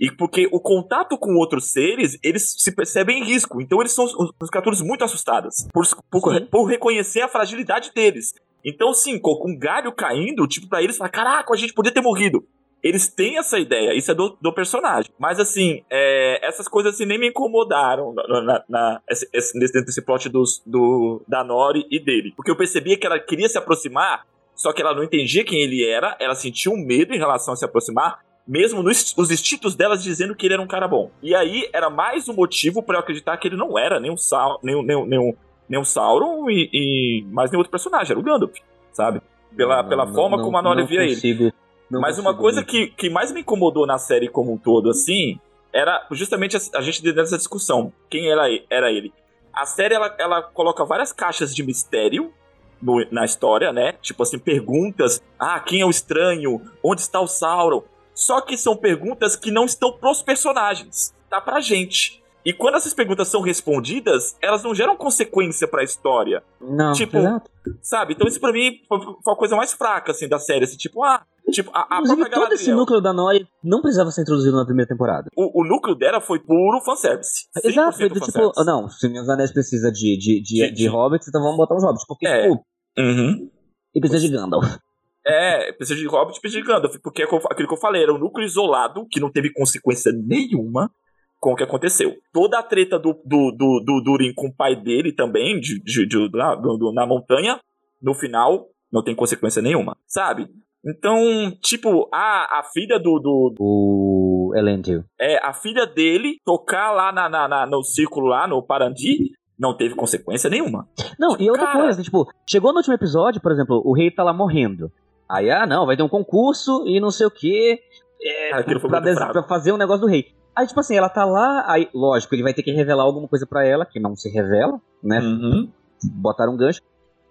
E porque o contato com outros seres, eles se percebem em risco. Então eles são os, criaturas muito assustadas por, por, por, reconhecer a fragilidade deles. Então, sim, com um galho caindo, tipo, pra eles, fala, caraca, a gente podia ter morrido. Eles têm essa ideia, isso é do, do personagem. Mas assim, é, essas coisas assim nem me incomodaram na, na, na esse, esse, dentro desse plot dos, do, da Nori e dele. Porque eu percebia que ela queria se aproximar, só que ela não entendia quem ele era, ela sentia um medo em relação a se aproximar, mesmo nos os instintos delas dizendo que ele era um cara bom. E aí era mais um motivo para eu acreditar que ele não era nem um, Sa nem, nem, nem, nem um Sauron e, e mais nenhum outro personagem, era o Gandalf, sabe? Pela, não, pela não, forma não, como a Nori via consigo. ele. Não Mas uma coisa que, que mais me incomodou na série como um todo, assim, era justamente a, a gente dentro dessa discussão. Quem era, era ele? A série ela, ela coloca várias caixas de mistério no- na história, né? Tipo assim, perguntas: ah, quem é o estranho? Onde está o Sauron? Só que são perguntas que não estão pros personagens, tá pra gente. E quando essas perguntas são respondidas, elas não geram consequência pra história, Não, Tipo, exato. sabe? Então isso pra mim foi, foi a coisa mais fraca, assim, da série. Assim, tipo, ah, tipo, a, a Inclusive, própria todo esse núcleo da Nori não precisava ser introduzido na primeira temporada. o, o núcleo dela foi puro fanservice. Exato, 100% foi do tipo, não, o Senhor dos Anéis precisa de, de, de, De- de, hobbits, então vamos botar os hobbits. Porque, É. tipo, Uhum. ele precisa de Gandalf. É, precisa de Hobbit, precisa de Gandalf, porque é aquilo que eu falei, era um núcleo isolado que não teve consequência nenhuma com o que aconteceu. Toda a treta do, do, do, do Durin com o pai dele também, de, de, de- na, do- na montanha, no final, não tem consequência nenhuma, sabe? Então, tipo, a, a filha do, do, O Elendil. é, a filha dele tocar lá na, na- na- no círculo lá, no Parandi, não teve consequência nenhuma. Não, e outra Cara. coisa, tipo, chegou no último episódio, por exemplo, o rei tá lá morrendo. Aí, ah, não, vai ter um concurso e não sei o quê. É, Cara, pra, pra fazer um negócio do rei. Aí, tipo assim, ela tá lá, aí, lógico, ele vai ter que revelar alguma coisa pra ela, que não se revela, né? Uhum. Botaram um gancho.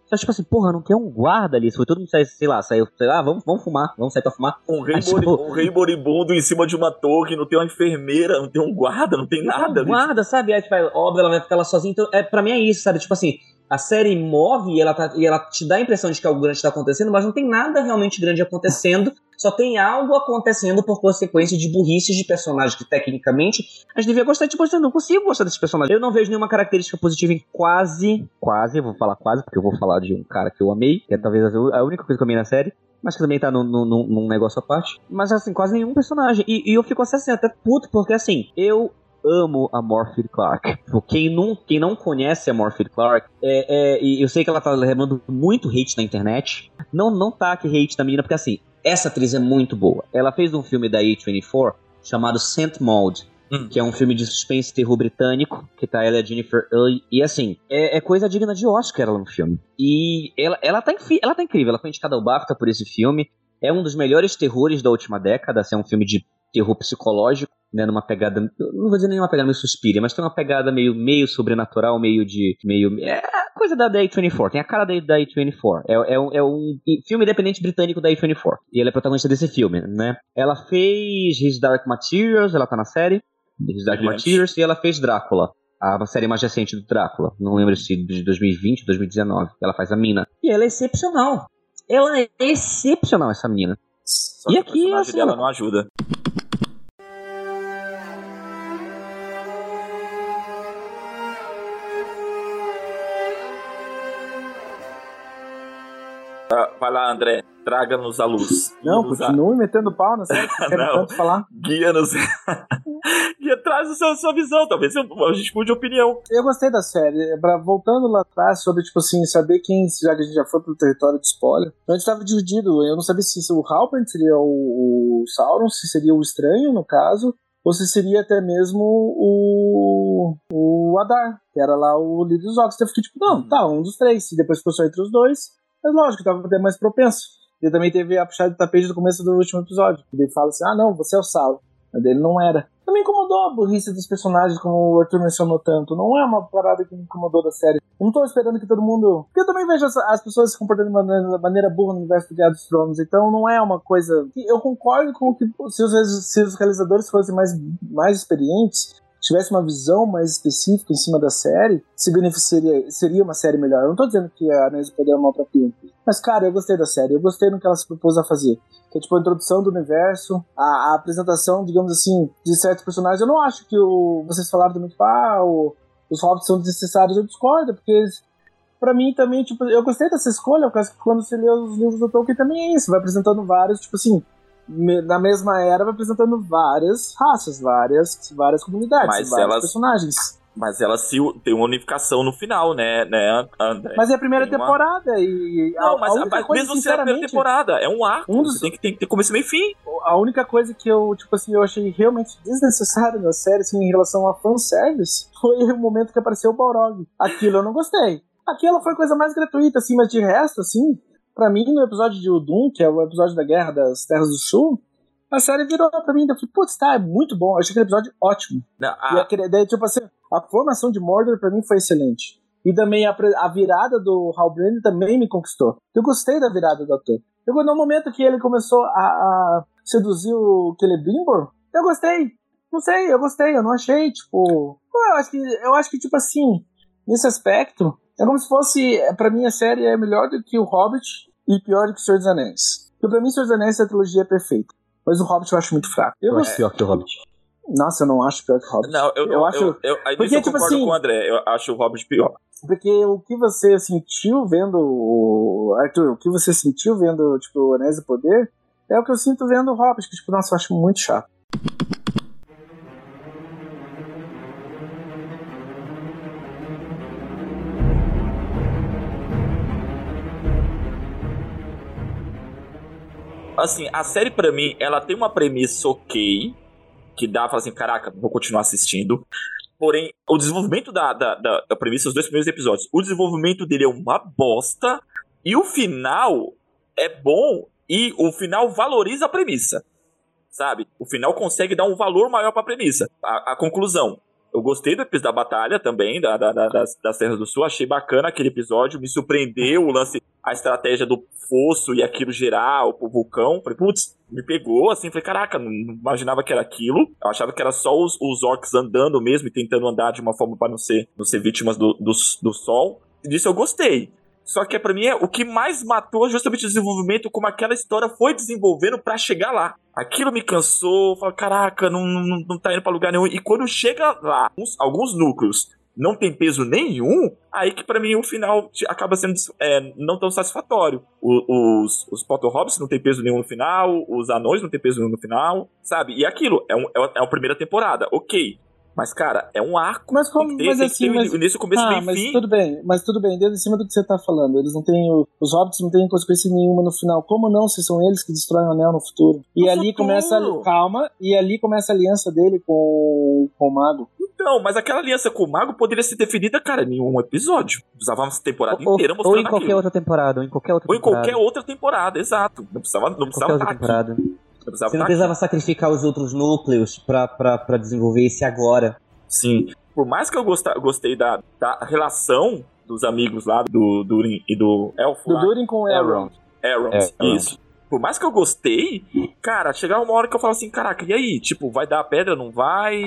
Só tipo assim, porra, não tem um guarda ali. Se foi todo mundo sair, sei lá, saiu, sei lá, vamos, vamos fumar, vamos sair pra fumar. Um rei, Mas, tipo- um rei moribundo em cima de uma torre, não tem uma enfermeira, não tem um guarda, não tem nada. Um guarda, sabe? Aí, tipo, óbvio, ela vai ficar lá sozinha. Então, é, pra mim é isso, sabe? Tipo assim, a série move e ela, tá, e ela te dá a impressão de que algo grande tá acontecendo, mas não tem nada realmente grande acontecendo. Só tem algo acontecendo por consequência de burrices de personagens que, tecnicamente, a gente devia gostar. Tipo, eu não consigo gostar desses personagens. Eu não vejo nenhuma característica positiva em quase, quase, vou falar quase, porque eu vou falar de um cara que eu amei, que é talvez a única coisa que eu amei na série. Mas que também tá num, num, num- negócio à parte. Mas assim, quase nenhum personagem. E, e eu fico assim, até puto, porque assim, eu amo a Morphy Clark. Tipo, Quem não, quem não conhece a Morphy Clark, é, é, eu sei que ela tá levando muito hate na internet. Não, não tá que hate da menina, porque assim, essa atriz é muito boa. Ela fez um filme da A24 chamado Scent Mold. Hum. Que é um filme de suspense e terror britânico, que tá ela e a Jennifer Early. E assim, é, é coisa digna de Oscar ela no filme. E ela, ela, tá, ela tá incrível, ela foi indicada ao BAFTA por esse filme. É um dos melhores terrores da última década, assim, é um filme de terror psicológico, né, numa pegada, não vou dizer nenhuma pegada meio suspira, mas tem uma pegada meio, meio sobrenatural, meio de, meio, é coisa da, da A24, tem a cara da, da A24, é, é, um, é um filme independente britânico da A24, e ela é protagonista desse filme, né, ela fez His Dark Materials, ela tá na série, His Dark. Materials, e ela fez Drácula, a série mais recente do Drácula, não lembro se de 2020 ou 2019, ela faz a mina, e ela é excepcional, ela é excepcional essa menina. Só E que aqui, o personagem assim, dela não ajuda. Vai lá, André, traga-nos a luz. Não, Guia-nos a- continue metendo pau na série que quero tanto falar. Guia-nos. Guia, traz a sua, sua visão, talvez a gente mude de opinião. Eu gostei da série. Pra, voltando lá atrás, sobre, tipo assim, saber quem, já que a gente já foi pro território de spoiler, a gente tava dividido. Eu não sabia se o Halpern seria o, o Sauron, se seria o Estranho, no caso, ou se seria até mesmo o, o Adar, que era lá o líder dos Orcs. Então eu fiquei tipo, não, tá, um dos três. E depois ficou só entre os dois. Mas lógico, tava até mais propenso. E também teve a puxada de tapete do começo do último episódio. Ele fala assim, ah não, você é o Sauron. Mas dele não era. Também incomodou a burrice dos personagens, como o Arthur mencionou tanto. Não é uma parada que me incomodou da série. Eu não tô esperando que todo mundo. Porque eu também vejo as, as pessoas se comportando de maneira, maneira burra no universo do Guerra dos Tronos. Então não é uma coisa. Eu concordo com que se os, se os realizadores fossem mais, mais experientes, tivesse uma visão mais específica em cima da série, se beneficiaria, seria uma série melhor. Eu não tô dizendo que a Anéis do Poder é mal pra filme. Mas, cara, eu gostei da série. Eu gostei no que ela se propôs a fazer. Que é tipo a introdução do universo, a, a apresentação, digamos assim, de certos personagens. Eu não acho que o. Vocês falaram também, tipo, ah, os hobbits são desnecessários. Eu discordo, porque eles. Pra mim também, tipo, eu gostei dessa escolha, por causa que quando você lê os livros do Tolkien também é isso, vai apresentando vários, tipo assim, na mesma era vai apresentando várias raças, várias, várias comunidades, Mas vários elas- personagens. Mas ela se tem uma unificação no final, né, né, André? Mas é a primeira Tem uma- temporada e a, Não, mas, a única mas coisa, mesmo sendo a primeira temporada, é um arco. Um dos- Você tem que, tem que ter começo, meio fim. a única coisa que eu, tipo assim, eu achei realmente desnecessário na série, assim, em relação a fanservice, foi o momento que apareceu o Balrog. Aquilo eu não gostei. Aquilo foi a coisa mais gratuita, assim, mas de resto, assim, pra mim, no episódio de Udun, que é o episódio da Guerra das Terras do Sul, a série virou pra mim. Eu falei, putz, tá, é muito bom. Eu achei aquele episódio ótimo. Não, E a- aquele, daí, tipo assim, a formação de Mordor pra mim foi excelente. E também a, a virada do Hal Brand também me conquistou. Eu gostei da virada do ator. Eu, no momento que ele começou a, a seduzir o Celebrimbor, eu gostei. Não sei, eu gostei, eu não achei, tipo. Eu acho que, eu acho que tipo assim, nesse aspecto, é como se fosse, pra mim a série é melhor do que o Hobbit e pior do que o Senhor dos Anéis. Porque pra mim, o Senhor dos Anéis, a trilogia é perfeita. Mas o Hobbit eu acho muito fraco. Eu acho pior que o Hobbit. Nossa, eu não acho pior que o Hobbit. Não, eu, Eu eu, acho- eu, eu, aí Porque, eu tipo concordo assim- com o André. Eu acho o Hobbit pior. Porque o que você sentiu vendo o. Arthur, o que você sentiu vendo, tipo, o Anéis do Poder é o que eu sinto vendo o Hobbit, que, tipo, nossa, eu acho muito chato. Assim, a série pra mim, ela tem uma premissa ok, que dá pra assim, caraca, vou continuar assistindo. Porém, o desenvolvimento da, da, da, da premissa, os dois primeiros episódios, o desenvolvimento dele é uma bosta, e o final é bom, e o final valoriza a premissa. Sabe? O final consegue dar um valor maior pra premissa. A, a conclusão. Eu gostei do episódio da batalha também, da, da- da- das, das Terras do Sul. Achei bacana aquele episódio. Me surpreendeu o lance, a estratégia do fosso e aquilo gerar o vulcão. Falei, putz, me pegou assim. Falei, caraca, não, imaginava que era aquilo. Eu achava que era só os, os orcs andando mesmo e tentando andar de uma forma para não ser, não ser vítimas do, do, do sol. Disso eu gostei. Só que pra mim é o que mais matou é justamente o desenvolvimento, como aquela história foi desenvolvendo pra chegar lá. Aquilo me cansou, falei, caraca, não, não, não tá indo pra lugar nenhum. E quando chega lá, uns- alguns núcleos não tem peso nenhum, aí que pra mim o final acaba sendo é, não tão satisfatório. O- os, os Potter Hobbits não tem peso nenhum no final, os anões não tem peso nenhum no final, sabe? E aquilo, é, um, é, é a primeira temporada, ok. Mas, cara, é um arco. Mas como. tem que ter, Mas tem assim, que ter mas, o início, começo, ah, meio mas fim. tudo bem, mas tudo bem, dentro em cima do que você tá falando. Eles não têm. o- Os hobbits não têm consequência nenhuma no final. Como não, se são eles que destroem o anel no futuro? E No ali futuro. começa. a- Calma, e ali começa a aliança dele com, com o mago. Então, mas aquela aliança com o mago poderia ser definida, cara, em um episódio. Usava uma temporada Ou, inteira ou mostrando em qualquer aquilo. outra temporada, ou em qualquer outra Ou em temporada. qualquer outra temporada, exato. Não precisava, não qualquer precisava outra estar aqui. Precisava Você não precisava sacrificar os outros núcleos pra desenvolver esse agora. Sim. Por mais que eu gosta- gostei da, da relação dos amigos lá, do Durin e do Elfo Do lá, Durin com o Elrond. Elrond, É, isso. Por mais que eu gostei, cara, chegava uma hora que eu falo assim, caraca, e aí? Tipo, vai dar a pedra, não vai?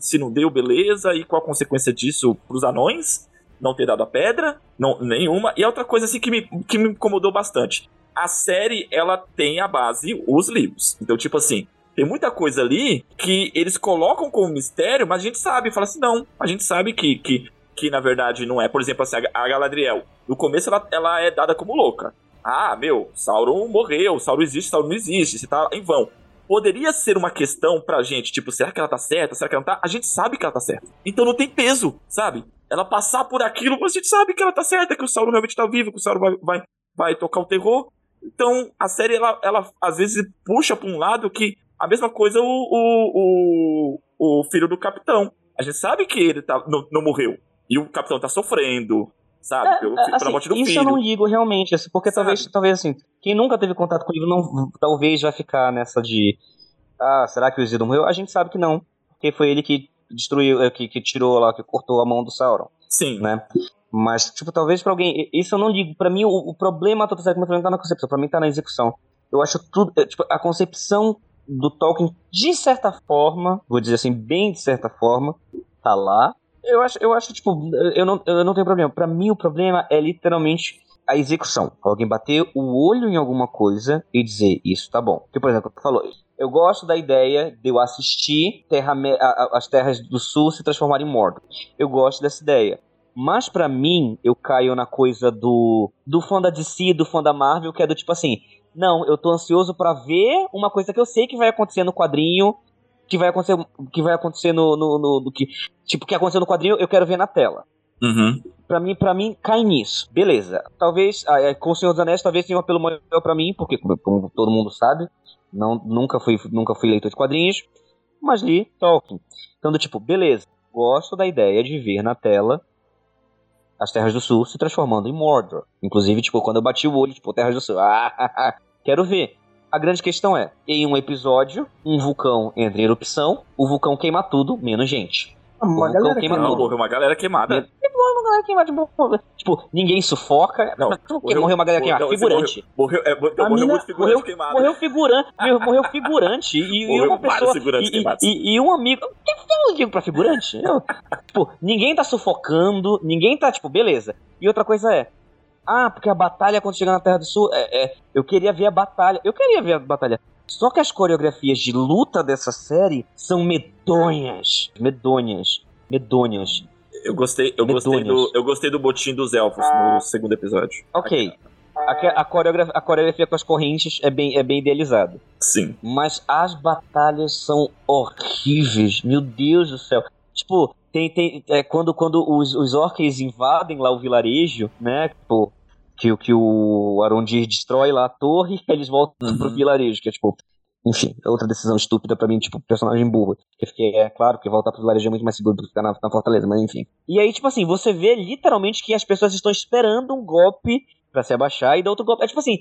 Se não deu, beleza. E qual a consequência disso pros anões? Não ter dado a pedra? Não, nenhuma. E a outra coisa assim que me, que me incomodou bastante. A série, ela tem a base, os livros. Então, tipo assim, tem muita coisa ali que eles colocam como mistério, mas a gente sabe, fala assim, não. A gente sabe que, que, que na verdade não é. Por exemplo, assim, a Galadriel. No começo ela, ela é dada como louca. Ah, meu, Sauron morreu, Sauron existe, Sauron não existe, você tá em vão. Poderia ser uma questão pra gente, tipo, será que ela tá certa? Será que ela não tá? A gente sabe que ela tá certa. Então não tem peso, sabe? Ela passar por aquilo, mas a gente sabe que ela tá certa, que o Sauron realmente tá vivo, que o Sauron vai, vai, vai tocar o terror. Então a série, ela, ela às vezes puxa pra um lado que a mesma coisa o, o, o, o filho do capitão. A gente sabe que ele tá, não, não morreu. E o capitão tá sofrendo, sabe? É, pelo, é, pela assim, morte do isso filho. eu não digo realmente, assim, porque Sabe? talvez, talvez assim, quem nunca teve contato com o livro não, talvez vai ficar nessa de ah, será que o Isildur morreu? A gente sabe que não, porque foi ele que destruiu, eh, que, que tirou lá, que cortou a mão do Sauron, Sim. né? Mas, tipo, talvez pra alguém, isso eu não digo, pra mim o, o problema todo certo, não tá na concepção, pra mim tá na execução. Eu acho tudo, eh, tipo, a concepção do Tolkien, de certa forma, vou dizer assim, bem de certa forma, tá lá. Eu acho, eu acho tipo, eu não, eu não tenho problema. Pra mim, o problema é literalmente a execução. Alguém bater o olho em alguma coisa e dizer, isso tá bom. Porque, por exemplo, tu falou, eu gosto da ideia de eu assistir Terra, as terras do sul se transformarem em Mordor. Eu gosto dessa ideia. Mas pra mim, eu caio na coisa do do fã da DC, do fã da Marvel, que é do tipo assim, não, eu tô ansioso pra ver uma coisa que eu sei que vai acontecer no quadrinho, que vai acontecer, que vai acontecer no, no, no- no que, tipo, que aconteceu no quadrinho, eu quero ver na tela. Uhum. Pra mim, para mim, cai nisso. Beleza. Talvez, ah, é, com o Senhor dos Anéis, talvez tenha um apelo maior pra mim, porque, como, como todo mundo sabe, não, nunca, fui, nunca fui leitor de quadrinhos, mas li Tolkien. Então, do tipo, beleza, gosto da ideia de ver na tela as Terras do Sul se transformando em Mordor. Inclusive, tipo, quando eu bati o olho, tipo, Terras do Sul, ah, quero ver. A grande questão é, em um episódio, um vulcão entra em erupção, o vulcão queima tudo, menos gente. Uma Então, galera queima que- Não, morreu uma galera queimada. Morreu uma galera queimada, tipo, tipo, ninguém sufoca. Não, que morreu uma galera queimada? não, Figurante. Morreu, é, morreu, A morreu mina- muito figurante Morreu, queimado. morreu figurante, morreu, morreu figurante e, Morreu uma pessoa e, e, e um amigo. O que que eu digo pra figurante? Eu- tipo, ninguém tá sufocando, ninguém tá tipo, beleza. E outra coisa é, ah, porque a batalha quando chegar na Terra do Sul, é, é, eu queria ver a batalha, eu queria ver a batalha. Só que as coreografias de luta dessa série são medonhas, medonhas, medonhas. Eu gostei, eu gostei, Medonhas. do, eu gostei do botim dos elfos no segundo episódio. Ok. A, a, coreografia, a coreografia com as correntes é bem, é bem idealizada. Sim. Mas as batalhas são horríveis. Meu Deus do céu. Tipo, tem, tem, é, quando, quando os, os orcs invadem lá o vilarejo, né? Tipo, que, o- que o Arondir destrói lá a torre, eles voltam Uhum. pro vilarejo, que é tipo. Enfim, é outra decisão estúpida pra mim, tipo, personagem burro. Fiquei, é claro que voltar pro vilarejo é muito mais seguro do que ficar na, na fortaleza, mas enfim. E aí, tipo assim, você vê literalmente que as pessoas estão esperando um golpe pra se abaixar e dar outro golpe. É tipo assim,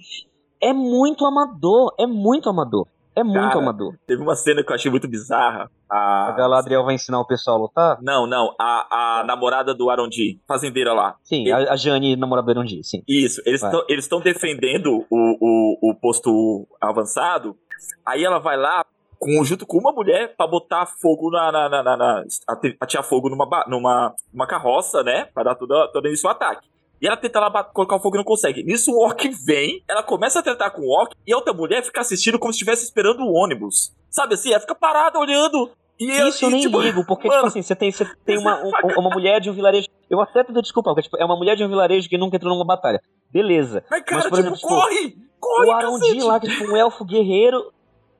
é muito amador, é muito amador. É muito Cara, amador. Teve uma cena que eu achei muito bizarra. A A... Galadriel vai ensinar o pessoal a lutar? Não, não. A, a namorada do Arondi, fazendeira lá. Sim, a, a Jane, namorada do Erundi, sim. Isso, eles estão defendendo o, o, o posto avançado. Aí ela vai lá junto com uma mulher pra botar fogo na. na, na, na, na ate- atear fogo numa, numa uma carroça, né? Pra dar todo, todo início ao ataque. E ela tenta lá colocar o fogo e não consegue. Nisso o orc vem, ela começa a tratar com o orc e a outra mulher fica assistindo como se estivesse esperando o ônibus. Sabe assim? Ela fica parada olhando. E eu- Isso eu e, nem tipo, ligo, porque, mano, tipo assim, você tem, você tem uma, um- uma mulher de um vilarejo. Eu até peço desculpa, porque tipo, é uma mulher de um vilarejo que nunca entrou numa batalha. Beleza. Mas, cara, Mas, por tipo, exemplo, tipo, corre! Corre, o Arondi cacete! lá, que é tipo um elfo guerreiro,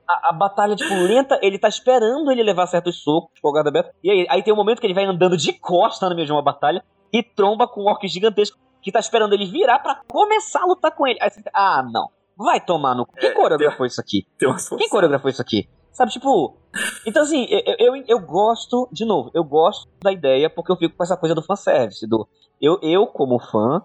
a, a batalha, tipo, lenta, ele tá esperando ele levar certos socos, com o guarda aberto. E aí, aí tem um momento que ele vai andando de costa no meio de uma batalha e tromba com um orc gigantesco que tá esperando ele virar pra começar a lutar com ele. Aí você fica, ah, não. Vai tomar no. Quem É, coreografou isso aqui? Quem coreografou isso aqui? Sabe, tipo. Então, assim, eu, eu, eu gosto, de novo, eu gosto da ideia porque eu fico com essa coisa do fanservice. Do, eu, eu, como fã,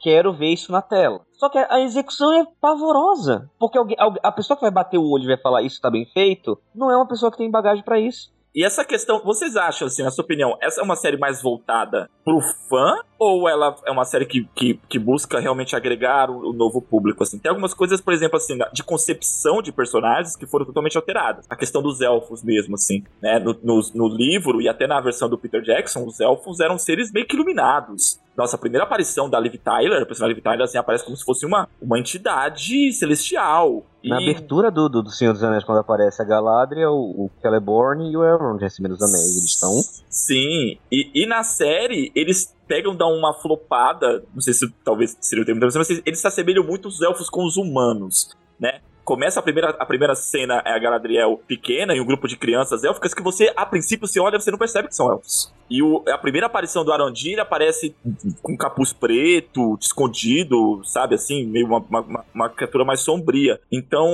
quero ver isso na tela. Só que a execução é pavorosa. Porque alguém, algu- a pessoa que vai bater o olho e vai falar isso tá bem feito, não é uma pessoa que tem bagagem pra isso. E essa questão, vocês acham, assim, na sua opinião, essa é uma série mais voltada pro fã? Ou ela é uma série que, que, que busca realmente agregar o, o novo público, assim? Tem algumas coisas, por exemplo, assim, de concepção de personagens que foram totalmente alteradas. A questão dos elfos mesmo, assim, né? No, no, no livro e até na versão do Peter Jackson, os elfos eram seres meio que iluminados. Nossa, primeira aparição da Liv Tyler, a personagem Liv Tyler, assim, aparece como se fosse uma, uma entidade celestial. Na E- abertura do, do, do Senhor dos Anéis, quando aparece a Galadriel, o, o Celeborn e o Elrond em cima dos Anéis, eles estão... Sim, e, e na série eles pegam, dão uma flopada, não sei se talvez seria o termo, mas eles se assemelham muito os elfos com os humanos, né? Começa a primeira, a primeira cena, é a Galadriel pequena e um grupo de crianças élficas que você, a princípio, você olha você não percebe que são elfos. E o, a primeira aparição do Arondir ele aparece com capuz preto, escondido, sabe, assim, meio uma, uma- uma criatura mais sombria. Então,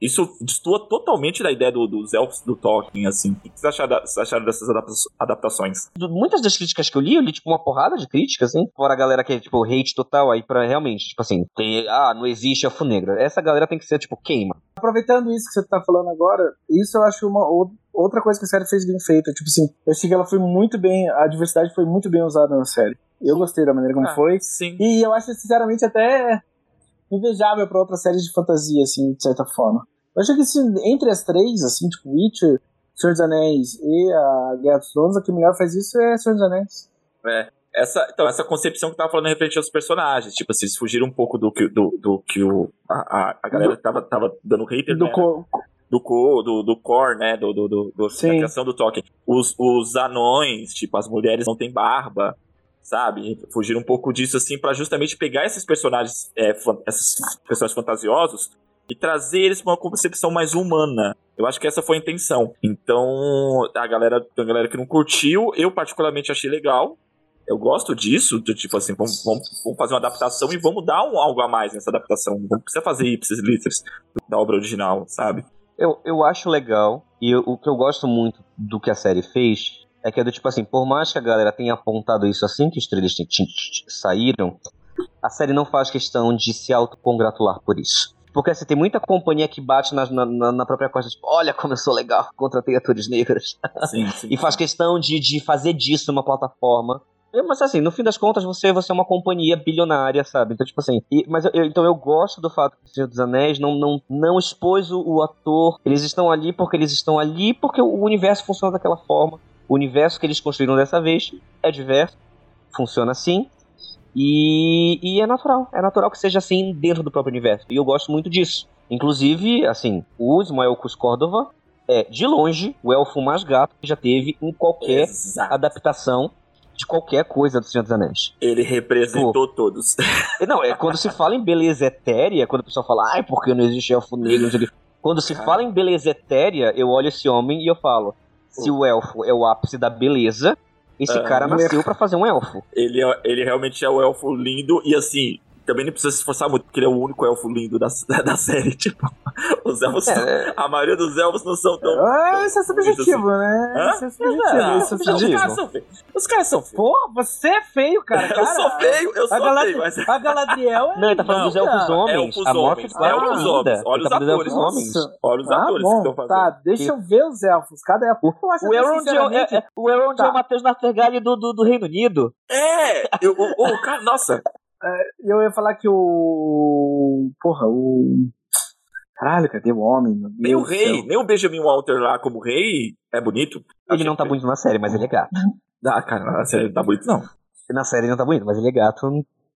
isso destoa totalmente da ideia do- dos elfos do Tolkien, assim. O que vocês acharam, da- vocês acharam dessas adapta- adaptações? muitas das críticas que eu li, eu li, tipo, uma porrada de críticas, assim. Fora a galera que é, tipo, hate total, aí pra realmente, tipo assim, tem, ah, não existe elfo negro. Essa galera tem que ser, tipo, queima. Aproveitando isso que você tá falando agora, isso eu acho uma ou- outra coisa que a série fez bem feita. Tipo assim, eu achei que ela foi muito bem, a diversidade foi muito bem usada na série. Eu gostei da maneira como Ah, foi. Sim. E eu acho, sinceramente, até invejável pra outras séries de fantasia, assim, de certa forma. Eu acho que assim, entre as três, assim, tipo Witcher, Senhor dos Anéis e a Guerra dos Tronos, a que melhor faz isso é Senhor dos Anéis. É. Essa, então, essa concepção que eu tava falando referente aos personagens, tipo assim, eles fugiram um pouco do que, do, do que o, a, a, galera tava, tava dando hater, Do né? co- do, co, do, do core, né? Do, do, do, do da criação do Tolkien. Os, os anões, tipo, as mulheres não têm barba, sabe? Fugiram um pouco disso, assim, pra justamente pegar esses personagens, é, esses personagens fantasiosos e trazer eles pra uma concepção mais humana. Eu acho que essa foi a intenção. Então, a galera, a galera que não curtiu, eu particularmente achei legal. Eu gosto disso, de, tipo assim, vamos, vamos, vamos fazer uma adaptação e vamos dar um, algo a mais nessa adaptação. Não precisa fazer ipsis literis da obra original, sabe? Eu, eu acho legal, e eu- o que eu gosto muito do que a série fez é que é do tipo assim, por mais que a galera tenha apontado isso assim que os trailers saíram, a série não faz questão de se autocongratular por isso. Porque assim, tem muita companhia que bate na, na, na própria costa, tipo, olha como eu sou legal, contratei atores negros. Sim, sim. e faz questão de, de fazer disso uma plataforma. Mas assim, no fim das contas, você, você é uma companhia bilionária, sabe? Então, tipo assim. E, mas eu, então eu gosto do fato que o Senhor dos Anéis não, não, não expôs o, o, ator. Eles estão ali porque eles estão ali, porque o universo funciona daquela forma. O universo que eles construíram dessa vez é diverso, funciona assim. E, e é natural. É natural que seja assim dentro do próprio universo. E eu gosto muito disso. Inclusive, assim, o Ismael Cus Córdova é, de longe, o elfo mais gato que já teve em qualquer Exato. adaptação de qualquer coisa do Senhor dos Anéis. Ele representou Pô. todos. Não, é quando se fala em beleza etérea, quando o pessoal fala, ai, porque não existe elfo negro, quando se fala em beleza etérea, eu olho esse homem e eu falo, se o elfo é o ápice da beleza, esse uh, cara nasceu para fazer um elfo. Ele, é, ele realmente é o elfo lindo e assim, também não precisa se esforçar muito, porque ele é o único elfo lindo da, da série, tipo. Os elfos. É. A maioria dos elfos não são tão. Ah, isso é subjetivo, assim. né? Hã? Isso é subjetivo. Ah, isso é subjetivo. Os caras são feios. Os caras são feios. Pô, você é feio, cara. eu sou feio, eu sou Galad... feio. Mas... A Galadriel é. Não, ele tá falando não, dos elfos homens. Elfos a morte homens. É elfos homens. Olha os atores. Homens. Olha os atores que estão fazendo. Tá, deixa eu ver os elfos. Cada elfo. O Elrond é, o Elrond é o Matheus Nastergalli do Reino Unido. É! O cara, nossa. É, eu ia falar que o. Porra, o. Caralho, cadê o homem? Nem o rei, nem o Benjamin Walter lá como rei é bonito. Ele não tá bonito na série, mas ele é gato. Ah, cara, na série não tá bonito, não. Na série não tá bonito, mas ele é gato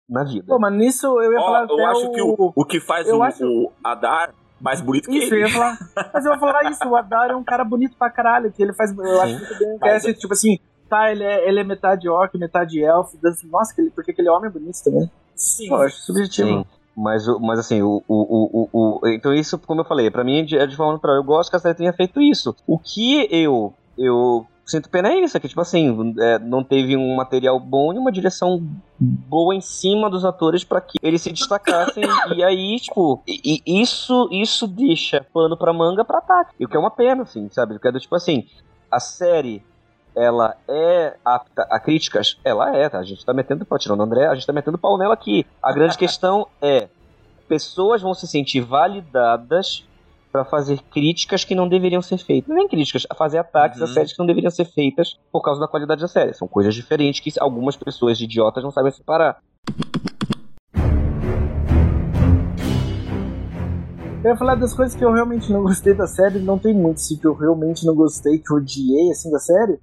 na vida. Pô, mas nisso eu ia falar. eu acho o... que o, o que faz o, acho... o Adar mais bonito que isso, ele. Eu ia falar, mas eu vou falar isso, o Adar é um cara bonito pra caralho, que ele faz. Eu Sim. acho muito bem. Mas, é, tipo assim, tá, ele é, ele é metade orc, metade elfo. Nossa, que ele, porque aquele homem é bonito também. Sim. Pô, acho subjetivo. Sim. Mas, mas assim, o, o, o, o, Então, isso, como eu falei, pra mim é de, forma natural. Eu gosto que a série tenha feito isso. O que eu. Eu sinto pena é isso, é que, tipo assim, é, não teve um material bom e uma direção boa em cima dos atores para que eles se destacassem. e aí, tipo, e, e isso, isso deixa pano pra manga pra ataque. E o que é uma pena, assim, sabe? O que é do tipo assim, a série ela é apta a críticas? Ela é, tá? A gente tá metendo pau, tirando o André, a gente tá metendo pau nela aqui. A grande questão é: pessoas vão se sentir validadas para fazer críticas que não deveriam ser feitas. Nem críticas, a fazer ataques uhum. a séries que não deveriam ser feitas por causa da qualidade da série. São coisas diferentes que algumas pessoas de idiotas não sabem separar. Eu ia falar das coisas que eu realmente não gostei da série, não tem muito, assim, que eu realmente não gostei, que eu odiei, assim, da série.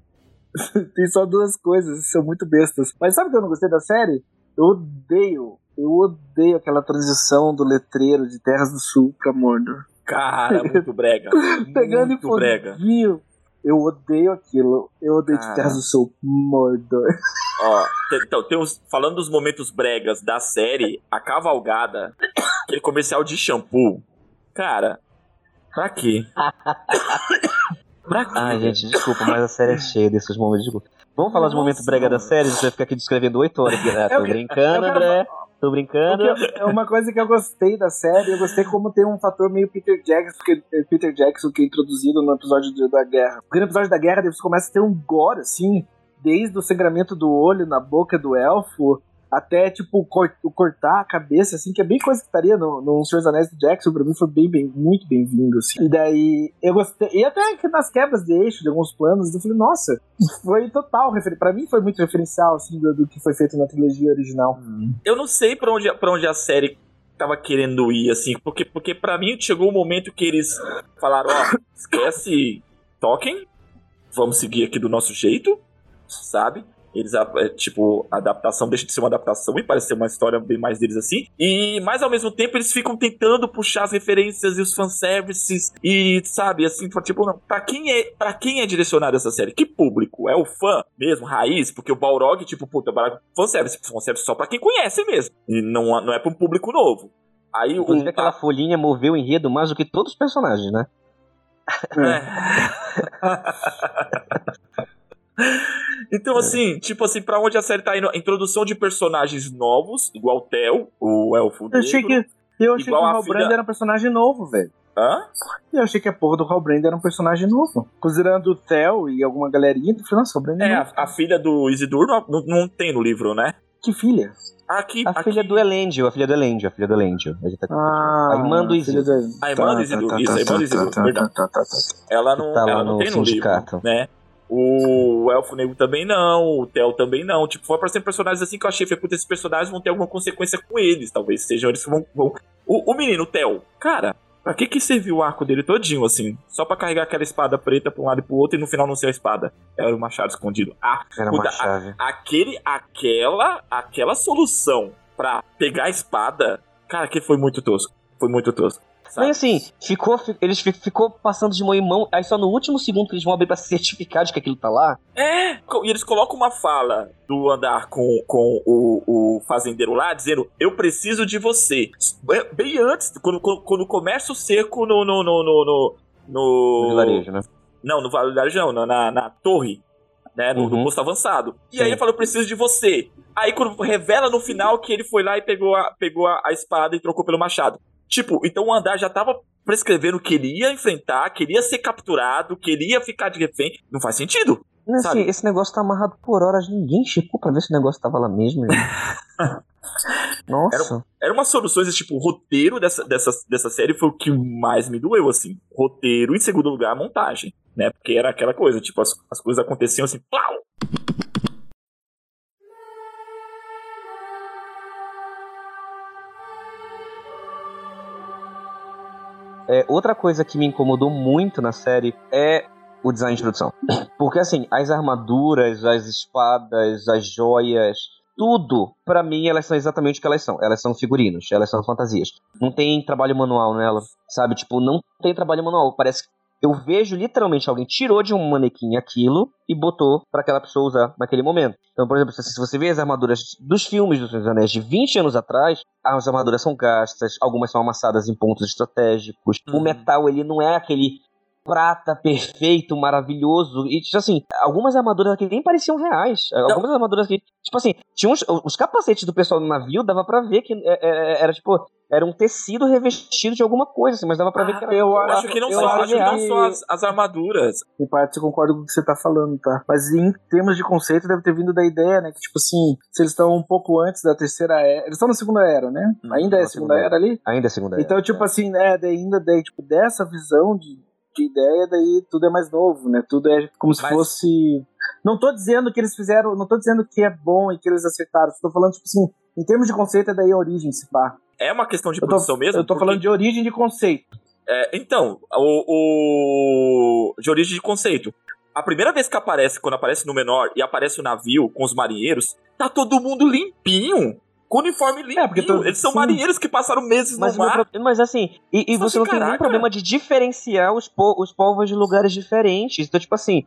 Tem só duas coisas, são muito bestas. Mas sabe o que eu não gostei da série? Eu odeio, eu odeio aquela transição do letreiro de Terras do Sul pra Mordor. Cara, muito brega. Pegando muito brega. Eu odeio aquilo. Eu odeio de Terras do Sul. Mordor. Ó, então, tem uns, falando dos momentos bregas da série, a cavalgada, aquele comercial de shampoo. Cara, pra quê? Quê? Ai, gente, desculpa, mas a série é cheia desses momentos. Desculpa. Vamos falar Nossa, de momento brega da série? Você vai ficar aqui descrevendo 8 horas. Né? Tô brincando, André. Tô brincando. É uma coisa que eu gostei da série, eu gostei como tem um fator meio Peter Jackson, que, é Peter Jackson que é introduzido no episódio da guerra. Porque no episódio da guerra você começa a ter um gore, assim, desde o sangramento do olho na boca do elfo até, tipo, cortar a cabeça, assim, que é bem coisa que estaria no, no Senhor dos Anéis do Jackson, pra mim foi bem, bem muito bem-vindo, assim. E daí, eu gostei, e até nas quebras de eixo de alguns planos, eu falei, nossa, foi total, para mim foi muito referencial, assim, do, do, que foi feito na trilogia original. Eu não sei pra onde, pra onde a série tava querendo ir, assim, porque, porque para mim chegou o um momento que eles falaram, ó, oh, esquece Tolkien, vamos seguir aqui do nosso jeito, sabe? Eles, é, tipo, a adaptação deixa de ser uma adaptação e parece ser uma história bem mais deles assim. E, mas ao mesmo tempo, eles ficam tentando puxar as referências e os fanservices e, sabe, assim, tipo, não. Pra quem é, pra quem é direcionada essa série? Que público? É o fã mesmo, raiz? Porque o Balrog, tipo, puta, fanservice, fanservice só pra quem conhece mesmo. E não, não é pra um público novo. Aí Inclusive, aquela folhinha moveu o enredo mais do que todos os personagens, né? É. Então, é. assim, tipo assim, pra onde a série tá indo? A introdução de personagens novos, igual o Theo, o Elfo Eu achei que, eu achei que o Halbrand filha... era um personagem novo, velho. Hã? Eu achei que a porra do Halbrand era um personagem novo. Considerando o Theo e alguma galerinha, eu falei, nossa, o Halbrand é, é a, a, filha do Isildur não, não, não, tem no livro, né? Que filha? Aqui, A aqui, filha do Elendil, a filha do Elendil, a filha do Elendil. A, tá. Ah, A irmã do do- A irmã do isso, a irmã do Isildur, tá, perdão. tá, tá, tá, tá. ela não, Tá ela não no tem no livro, sindicato. né? O Elfo Negro também não, o Theo também não. Tipo, foi aparecendo personagens assim que eu achei, puta, esses personagens vão ter alguma consequência com eles, talvez sejam eles que vão... vão... O, o menino, o Theo, cara, pra que que serviu o arco dele todinho, assim? Só pra carregar aquela espada preta pra um lado e pro outro e no final não ser a espada. Era o machado escondido. Ah, Era puta, chave. aquele, aquela, aquela solução pra pegar a espada, cara, que foi muito tosco. Foi muito tosco. Sabe? Mas assim, ficou, fi- eles fi- ficou passando de mão em mão, aí só no último segundo que eles vão abrir pra certificar de que aquilo tá lá. É, e eles colocam uma fala do andar com, com o, o fazendeiro lá, dizendo: Eu preciso de você. Bem- antes, quando, quando, quando começa o cerco no. no, no, no, no, no- vilarejo, né? Não, no Vale do Vilarejo, não, na, na, na torre. Né, no, no Uhum. posto avançado. E Sim. aí ele fala: Eu preciso de você. Aí quando revela no final que ele foi lá e pegou a, pegou a, a espada e trocou pelo machado. Tipo, então o andar já tava prescrevendo que ele ia enfrentar, queria ser capturado, queria ficar de refém. Não faz sentido. Mas, Sabe? assim, esse negócio tá amarrado por horas, ninguém checou pra ver se o negócio tava lá mesmo. gente. Nossa. Eram umas soluções, tipo, o roteiro dessa, dessa, dessa série foi o que mais me doeu, assim. Roteiro, em segundo lugar, a montagem, né? Porque era aquela coisa, tipo, as, as coisas aconteciam assim, plau! É, outra coisa que me incomodou muito na série é o design de introdução. Porque assim, as armaduras, as espadas, as joias, tudo, pra mim, elas são exatamente o que elas são. Elas são figurinos, elas são fantasias. Não tem trabalho manual nela, sabe? Tipo, não tem trabalho manual. Parece que eu vejo literalmente alguém tirou de um manequim aquilo e botou pra aquela pessoa usar naquele momento. Então, por exemplo, se você vê as armaduras dos filmes dos Senhor dos Anéis de 20 anos atrás, as armaduras são gastas, algumas são amassadas em pontos estratégicos. O Uhum. metal, ele não é aquele prata perfeito, maravilhoso. E, tipo assim, algumas armaduras aqui nem pareciam reais. Algumas armaduras aqui, tipo assim, tinha uns, os capacetes do pessoal do navio, dava pra ver que é, é, era, tipo, era um tecido revestido de alguma coisa, assim, mas dava pra ver que era. eu acho que não só, acho que não só as, as armaduras. Em parte eu concordo com o que você tá falando, tá? Mas em termos de conceito, deve ter vindo da ideia, né? Que, tipo assim, se eles estão um pouco antes da terceira era. Eles estão na segunda era, né? Hum, ainda é na a segunda segunda era ali? Ainda é segunda era. Então, tipo assim, né? Ainda daí, tipo, dessa visão de, de ideia, daí tudo é mais novo, né? Tudo é como se Mas- fosse. Não tô dizendo que eles fizeram. Não tô dizendo que é bom e que eles acertaram. Tô falando, tipo assim, em termos de conceito, é daí a origem, se pá. É uma questão de Eu tô, produção mesmo? eu tô porque- falando de origem de conceito. É, então, o, o. De origem de conceito. A primeira vez que aparece, quando aparece no menor e aparece o navio com os marinheiros, tá todo mundo limpinho. Com uniforme limpinho. É, porque todo- Eles são sim. marinheiros que passaram meses Mas, no mar. pro- mas assim, e, e você não tem nenhum problema de diferenciar os, po- os povos de lugares diferentes. Então, tipo assim,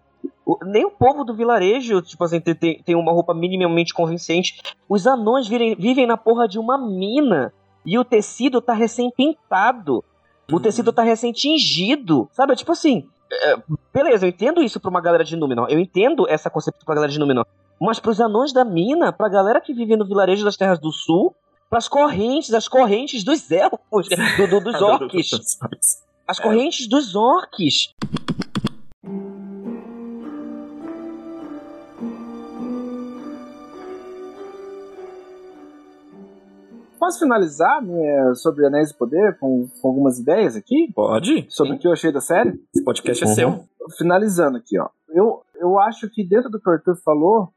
nem o povo do vilarejo, tipo assim, tem, tem, tem uma roupa minimamente convincente. Os anões virem- vivem na porra de uma mina. E o tecido tá recém-pintado. O Uhum. tecido tá recém-tingido. Sabe? Tipo assim. é, beleza, eu entendo isso pra uma galera de Númenor. Eu entendo essa concepção pra galera de Númenor. Mas pros anões da mina, pra galera que vive no vilarejo das Terras do Sul, pras correntes, as correntes dos elfos, do- do- dos orques. As É. correntes dos orques. Posso finalizar né, sobre Anéis do Poder com, com algumas ideias aqui? Pode. Sobre Sim. o que eu achei da série? Esse podcast é Uhum. seu. finalizando aqui, ó. Eu, eu acho que dentro do que o Arthur falou,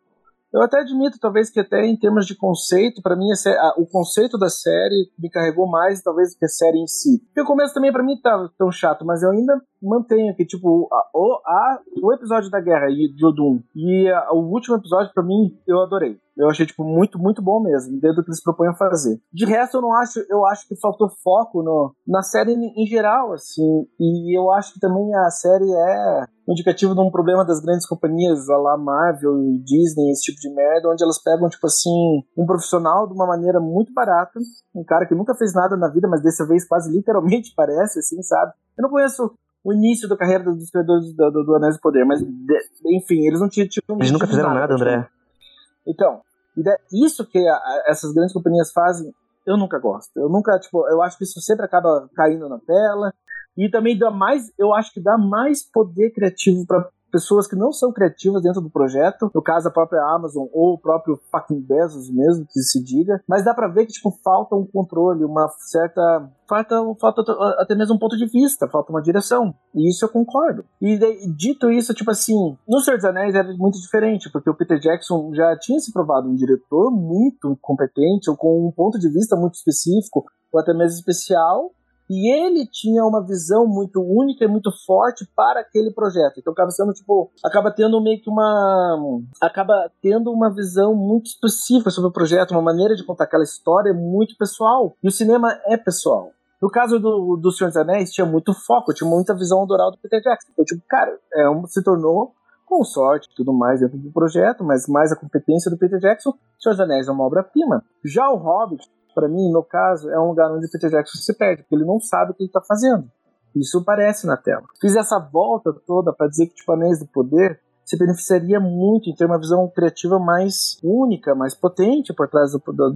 eu até admito, talvez, que até em termos de conceito, pra mim, a sé- a- o conceito da série me carregou mais, talvez, do que a série em si. Porque o começo também, pra mim, tá tão chato, mas eu ainda mantenho que, tipo, a- o, a- o episódio da guerra de Odum e a- o último episódio, pra mim, eu adorei. Eu achei, tipo, muito, muito bom mesmo, dentro do que eles propõem fazer. De resto, eu não acho, eu acho que faltou foco no, na série em, em geral, assim, e eu acho que também a série é indicativo de um problema das grandes companhias, a lá Marvel e Disney, esse tipo de merda, onde elas pegam, tipo assim, um profissional de uma maneira muito barata, um cara que nunca fez nada na vida, mas dessa vez quase literalmente parece, assim, sabe? Eu não conheço o início da carreira dos criadores do, do, do Anéis do Poder, mas, de- enfim, eles não tinham... Eles nunca fizeram nada, André. Então, isso que essas grandes companhias fazem, eu nunca gosto. Eu nunca, tipo, eu acho que isso sempre acaba caindo na tela. E também dá mais, eu acho que dá mais poder criativo para pessoas que não são criativas dentro do projeto, no caso a própria Amazon ou o próprio fucking Bezos mesmo, que se diga, mas dá para ver que tipo falta um controle, uma certa falta, falta até mesmo um ponto de vista, falta uma direção. E isso eu concordo. E dito isso, tipo assim, no Senhor dos Anéis era muito diferente, porque o Peter Jackson já tinha se provado um diretor muito competente, ou com um ponto de vista muito específico, ou até mesmo especial, e ele tinha uma visão muito única e muito forte para aquele projeto. Então acaba sendo tipo, acaba tendo meio que uma acaba tendo uma visão muito específica sobre o projeto, uma maneira de contar aquela história muito pessoal. E o cinema é pessoal. No caso do, do Senhor dos Anéis, tinha muito foco, tinha muita visão autoral do Peter Jackson. Então, tipo, cara, é se tornou com sorte e tudo mais dentro do projeto, mas mais a competência do Peter Jackson, Senhor dos Anéis é uma obra-prima. Já o Hobbit, para mim, no caso, é um lugar onde o Peter Jackson se perde, porque ele não sabe o que ele está fazendo. Isso aparece na tela. Fiz essa volta toda para dizer que tipo Anéis do Poder se beneficiaria muito em ter uma visão criativa mais única, mais potente por trás do, do,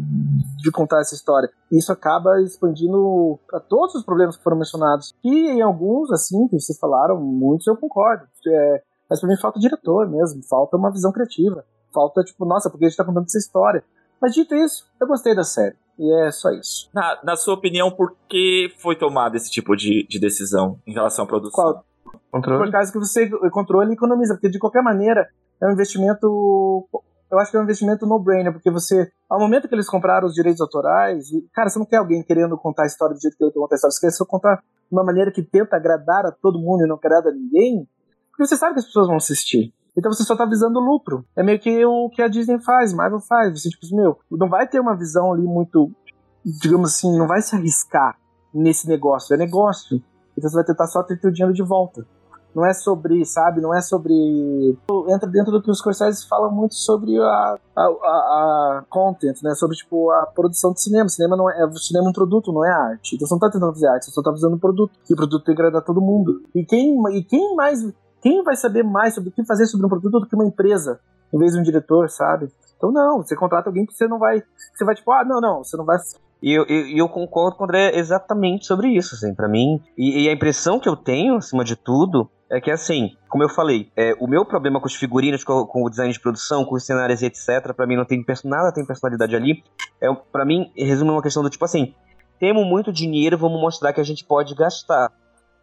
de contar essa história. Isso acaba expandindo para todos os problemas que foram mencionados. E em alguns, assim, que vocês falaram, muitos eu concordo. É, mas para mim falta diretor mesmo, falta uma visão criativa. Falta, tipo, nossa, porque a gente tá contando essa história. Mas dito isso, eu gostei da série. E é só isso. Na, na sua opinião, por que foi tomada esse tipo de, de decisão em relação à produção? Qual? Controle? Por causa que você controla e economiza, porque de qualquer maneira é um investimento. Eu acho que é um investimento no-brainer, porque você, ao momento que eles compraram os direitos autorais, cara, você não quer alguém querendo contar a história do jeito que eu conto a história, você quer só contar de uma maneira que tenta agradar a todo mundo e não agrada a ninguém, porque você sabe que as pessoas vão assistir. Então você só tá visando lucro. É meio que o que a Disney faz, Marvel faz. Você, tipo, meu, não vai ter uma visão ali muito, digamos assim, não vai se arriscar nesse negócio. É negócio. Então você vai tentar só ter o dinheiro de volta. Não é sobre, sabe? Não é sobre. Entra dentro do que os comerciais falam muito sobre a, a, a, a, content, né? Sobre, tipo, a produção de cinema. Cinema não é. O cinema é um produto, não é arte. Então você não tá tentando fazer arte, você só tá fazendo um produto. E o produto tem que agradar todo mundo. E quem, e quem mais quem vai saber mais sobre o que fazer sobre um produto do que uma empresa, em vez de um diretor, sabe? Então não, você contrata alguém que você não vai. Você vai tipo, ah, não, não, você não vai. E eu, eu, eu, concordo com o André exatamente sobre isso, assim, para mim. E, e, a impressão que eu tenho, acima de tudo, é que, assim, como eu falei, é, o meu problema com os figurinos, com, com, o design de produção, com os cenários e etc., para mim não tem nada tem personalidade ali. É, para mim, resume uma questão do tipo assim: temos muito dinheiro, vamos mostrar que a gente pode gastar.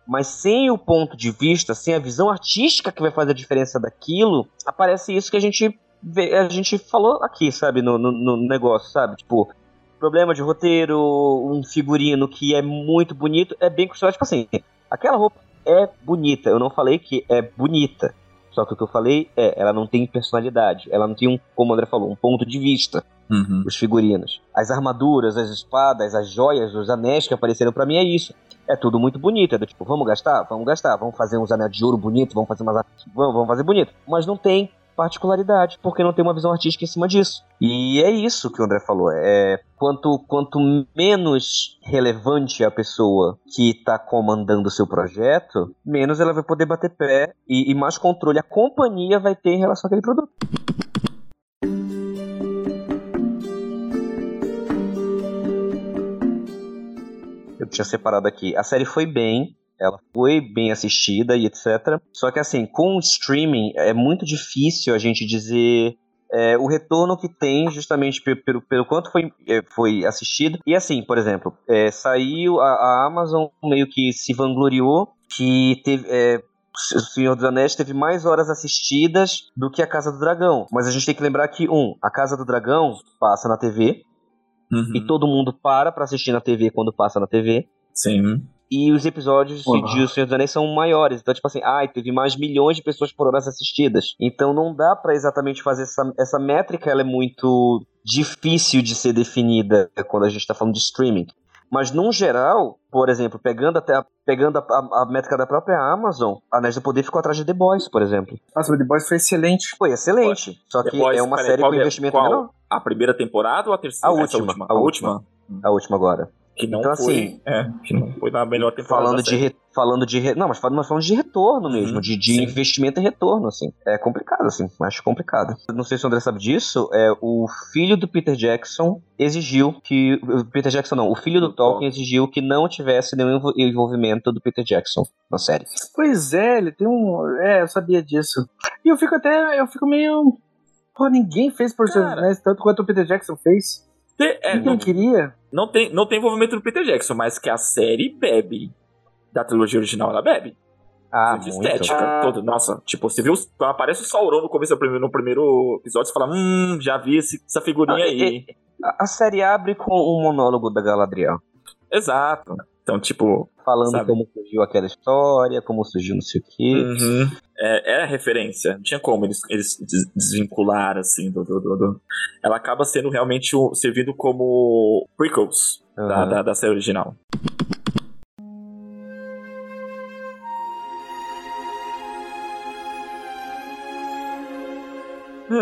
Mas sem o ponto de vista, sem a visão artística que vai fazer a diferença daquilo, aparece isso que a gente vê, a gente falou aqui, sabe, no, no, no negócio, sabe? Tipo, problema de roteiro, um figurino que é muito bonito, é bem costurado. Tipo assim, aquela roupa é bonita. Eu não falei que é bonita. Só que o que eu falei é, ela não tem personalidade. Ela não tem um, como o André falou, um ponto de vista. Uhum. Os figurinos. As armaduras, as espadas, as joias, os anéis que apareceram para mim é isso é tudo muito bonito. É do tipo, vamos gastar? Vamos gastar. Vamos fazer uns anéis de ouro bonito, vamos fazer umas. Vamos, vamos fazer bonito. Mas não tem particularidade, porque não tem uma visão artística em cima disso. E é isso que o André falou. É quanto, quanto menos relevante a pessoa que está comandando o seu projeto, menos ela vai poder bater pé e, e mais controle a companhia vai ter em relação àquele produto. Tinha separado aqui. A série foi bem, ela foi bem assistida e etc. Só que assim, com o streaming é muito difícil a gente dizer é, o retorno que tem justamente pelo, pelo, quanto foi, é, foi assistido. E assim, por exemplo, é, saiu a, a, Amazon meio que se vangloriou que teve. É, o Senhor dos Anéis teve mais horas assistidas do que a Casa do Dragão. Mas a gente tem que lembrar que, um, a Casa do Dragão passa na TV, Uhum. E todo mundo para pra assistir na TV quando passa na TV. Sim. E os episódios uhum. de O Senhor dos Anéis são maiores. Então, tipo assim, ai, teve mais milhões de pessoas por horas assistidas. Então não dá para exatamente fazer essa, essa métrica, ela é muito difícil de ser definida quando a gente tá falando de streaming. Mas, num geral, por exemplo, pegando até a, pegando a, a, a, métrica da própria Amazon, a Anéis do Poder ficou atrás de The Boys, por exemplo. Nossa, The Boys foi excelente. Foi excelente. Só que Boys, é uma série com é? investimento qual? menor. A primeira temporada ou a terceira? A última. última? A, última. A última agora. Que não Então, foi. assim, é, que não foi na melhor temporada. Falando da de, re- falando de. re- Não, mas falando, mas falando de retorno mesmo, Uhum, de, de sim. investimento e retorno, assim. É complicado, assim. Acho complicado. Não sei se o André sabe disso. É, o filho do Peter Jackson exigiu que. Peter Jackson não, o filho do Do Tolkien exigiu que não tivesse nenhum envol- envolvimento do Peter Jackson na série. Pois é, ele tem um. É, eu sabia disso. E eu fico até. Eu fico meio. Pô, ninguém fez por Cara. né, tanto quanto o Peter Jackson fez. Te- é, Ninguém não, queria. não tem, não tem envolvimento do Peter Jackson, mas que a série bebe. Da trilogia original, ela bebe. Ah, de muito. estética Ah. toda. Nossa, tipo, você viu. Aparece o Sauron no começo do primeiro, no primeiro episódio, você fala: Hum, já vi esse- essa figurinha Ah, aí. A, a série abre com um monólogo da Galadriel. Exato. Então, tipo, Falando Sabe? como surgiu aquela história, como surgiu não sei o quê. uhum, é, é referência. Não tinha como eles, eles des- desvincular, assim, do, do, do- Ela acaba sendo realmente servindo como prequels da, Aham. da, da série original.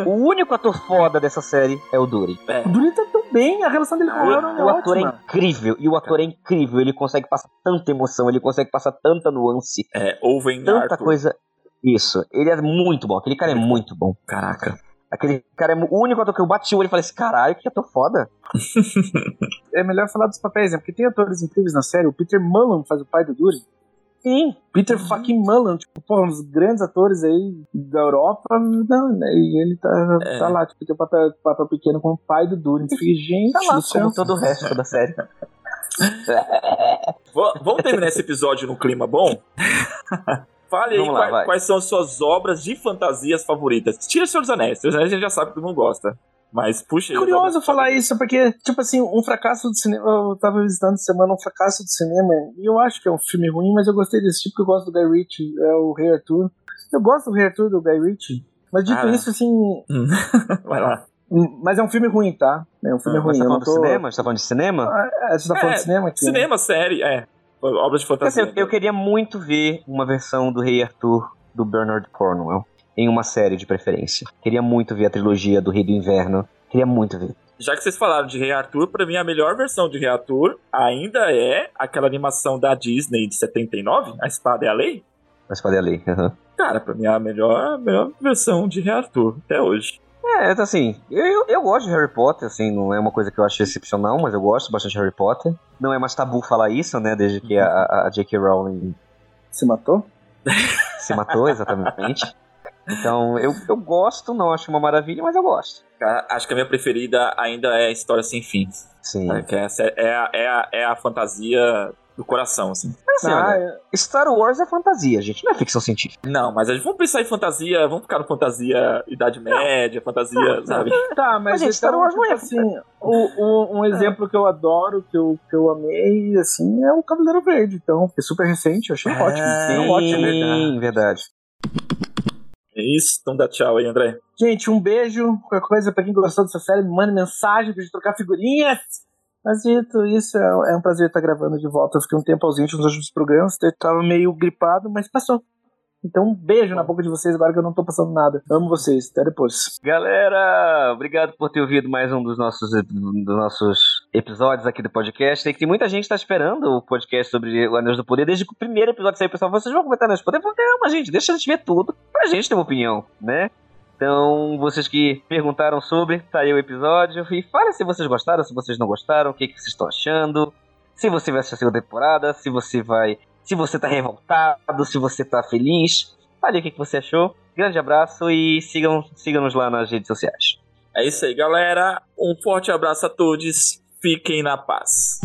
O único ator foda dessa série é o Durin. É, O Durin tá tão bem, a relação dele com o Euron é O ator é ótima. incrível, e o ator é incrível, ele consegue passar tanta emoção, ele consegue passar tanta nuance, é Owen tanta Arthur. coisa. Isso, ele é muito bom, aquele cara é muito bom. Caraca. Aquele cara é o único ator que eu bati o olho e falei assim, caralho, que ator foda. É melhor falar dos papéis, né? Porque tem atores incríveis na série. O Peter Mullen faz o pai do Durin. Sim, Peter fucking Mullen, tipo, pô, um dos grandes atores aí da Europa, não, né? E ele tá, É. tá lá, tipo, tem um papel, papel pequeno como pai do Durin. Gente tá lá, como todo o resto da série. Va- Vamos terminar esse episódio num clima bom? Fale aí Vamos lá, quais, quais são as suas obras de fantasias favoritas. Tira Senhor dos Anéis. Senhor dos Anéis a gente já sabe que todo mundo gosta. Mas puxa É aí. curioso obras- falar isso, porque, tipo assim, um fracasso do cinema. Eu tava visitando essa semana um fracasso do cinema, e eu acho que é um filme ruim, mas eu gostei desse tipo, porque eu gosto do Guy Ritchie, é o Rei Arthur. Eu gosto do Rei Arthur do Guy Ritchie. Mas dito Ah. isso, assim. Hum. Vai lá. hum, Mas é um filme ruim, tá? É um filme Ah, ruim. Você tá falando do tô... cinema? Você tá falando de cinema? Ah, você tá falando É, de cinema aqui? né? Cinema, série, é. Obras de Porque, assim, fantasia. eu, eu queria muito ver uma versão do Rei Arthur do Bernard Cornwell em uma série de preferência. Queria muito ver a trilogia do Rei do Inverno. Queria muito ver. Já que vocês falaram de Rei Arthur, pra mim a melhor versão de Rei Arthur ainda é aquela animação da Disney de 79, A Espada é a Lei. Mas falei ali. aham. Cara, pra mim é a melhor, a melhor versão de Rei Arthur até hoje. É, então, assim, eu, eu, gosto de Harry Potter, assim, não é uma coisa que eu acho excepcional, mas eu gosto bastante de Harry Potter. Não é mais tabu falar isso, né, desde que a, a- a J.K. Rowling Se matou? se matou, exatamente. Então, eu, eu gosto, não acho uma maravilha, mas eu gosto. Acho que a minha preferida ainda é a História Sem Fim. Sim. Tá? Que essa é, a, é, a, é a fantasia do coração, assim. Mas, assim, Ah, olha, Star Wars é fantasia, gente, não é ficção científica. Não, mas a gente vamos pensar em fantasia, vamos ficar no fantasia Idade Média, fantasia, sabe? Tá, mas, Mas, gente, Star Wars não é- assim, o, o- um exemplo que eu adoro, que eu, que eu amei, assim, é o Cavaleiro Verde. Então, é super recente, eu achei Ah, ótimo. É, É ótimo. Sim, verdade. É isso, então dá tchau aí, André. Gente, um beijo. Qualquer coisa, pra quem gostou dessa série, me mande mensagem pra gente trocar figurinhas. Mas dito isso, é, é um prazer estar gravando de volta. Eu fiquei um tempo ausente nos últimos programas, eu tava meio gripado, mas passou. Então, um beijo na boca de vocês agora que eu não tô passando nada. Amo vocês. Até depois. Galera, obrigado por ter ouvido mais um dos nossos, dos nossos episódios aqui do podcast. Sei que tem muita gente tá esperando o podcast sobre o Anéis do Poder. Desde que o primeiro episódio saiu, pessoal, vocês vão comentar Anéis do Poder? Eu falei, Calma, gente, deixa a gente ver tudo pra gente ter uma opinião, né? Então, vocês que perguntaram sobre, tá aí o episódio. E fale se vocês gostaram, se vocês não gostaram, o que, que vocês estão achando. Se você vai assistir a segunda temporada, se você vai. Se você tá revoltado, se você tá feliz. Fale o que, que você achou. Grande abraço e sigam, sigam-nos lá nas redes sociais. É isso aí, galera. Um forte abraço a todos. Fiquem na paz.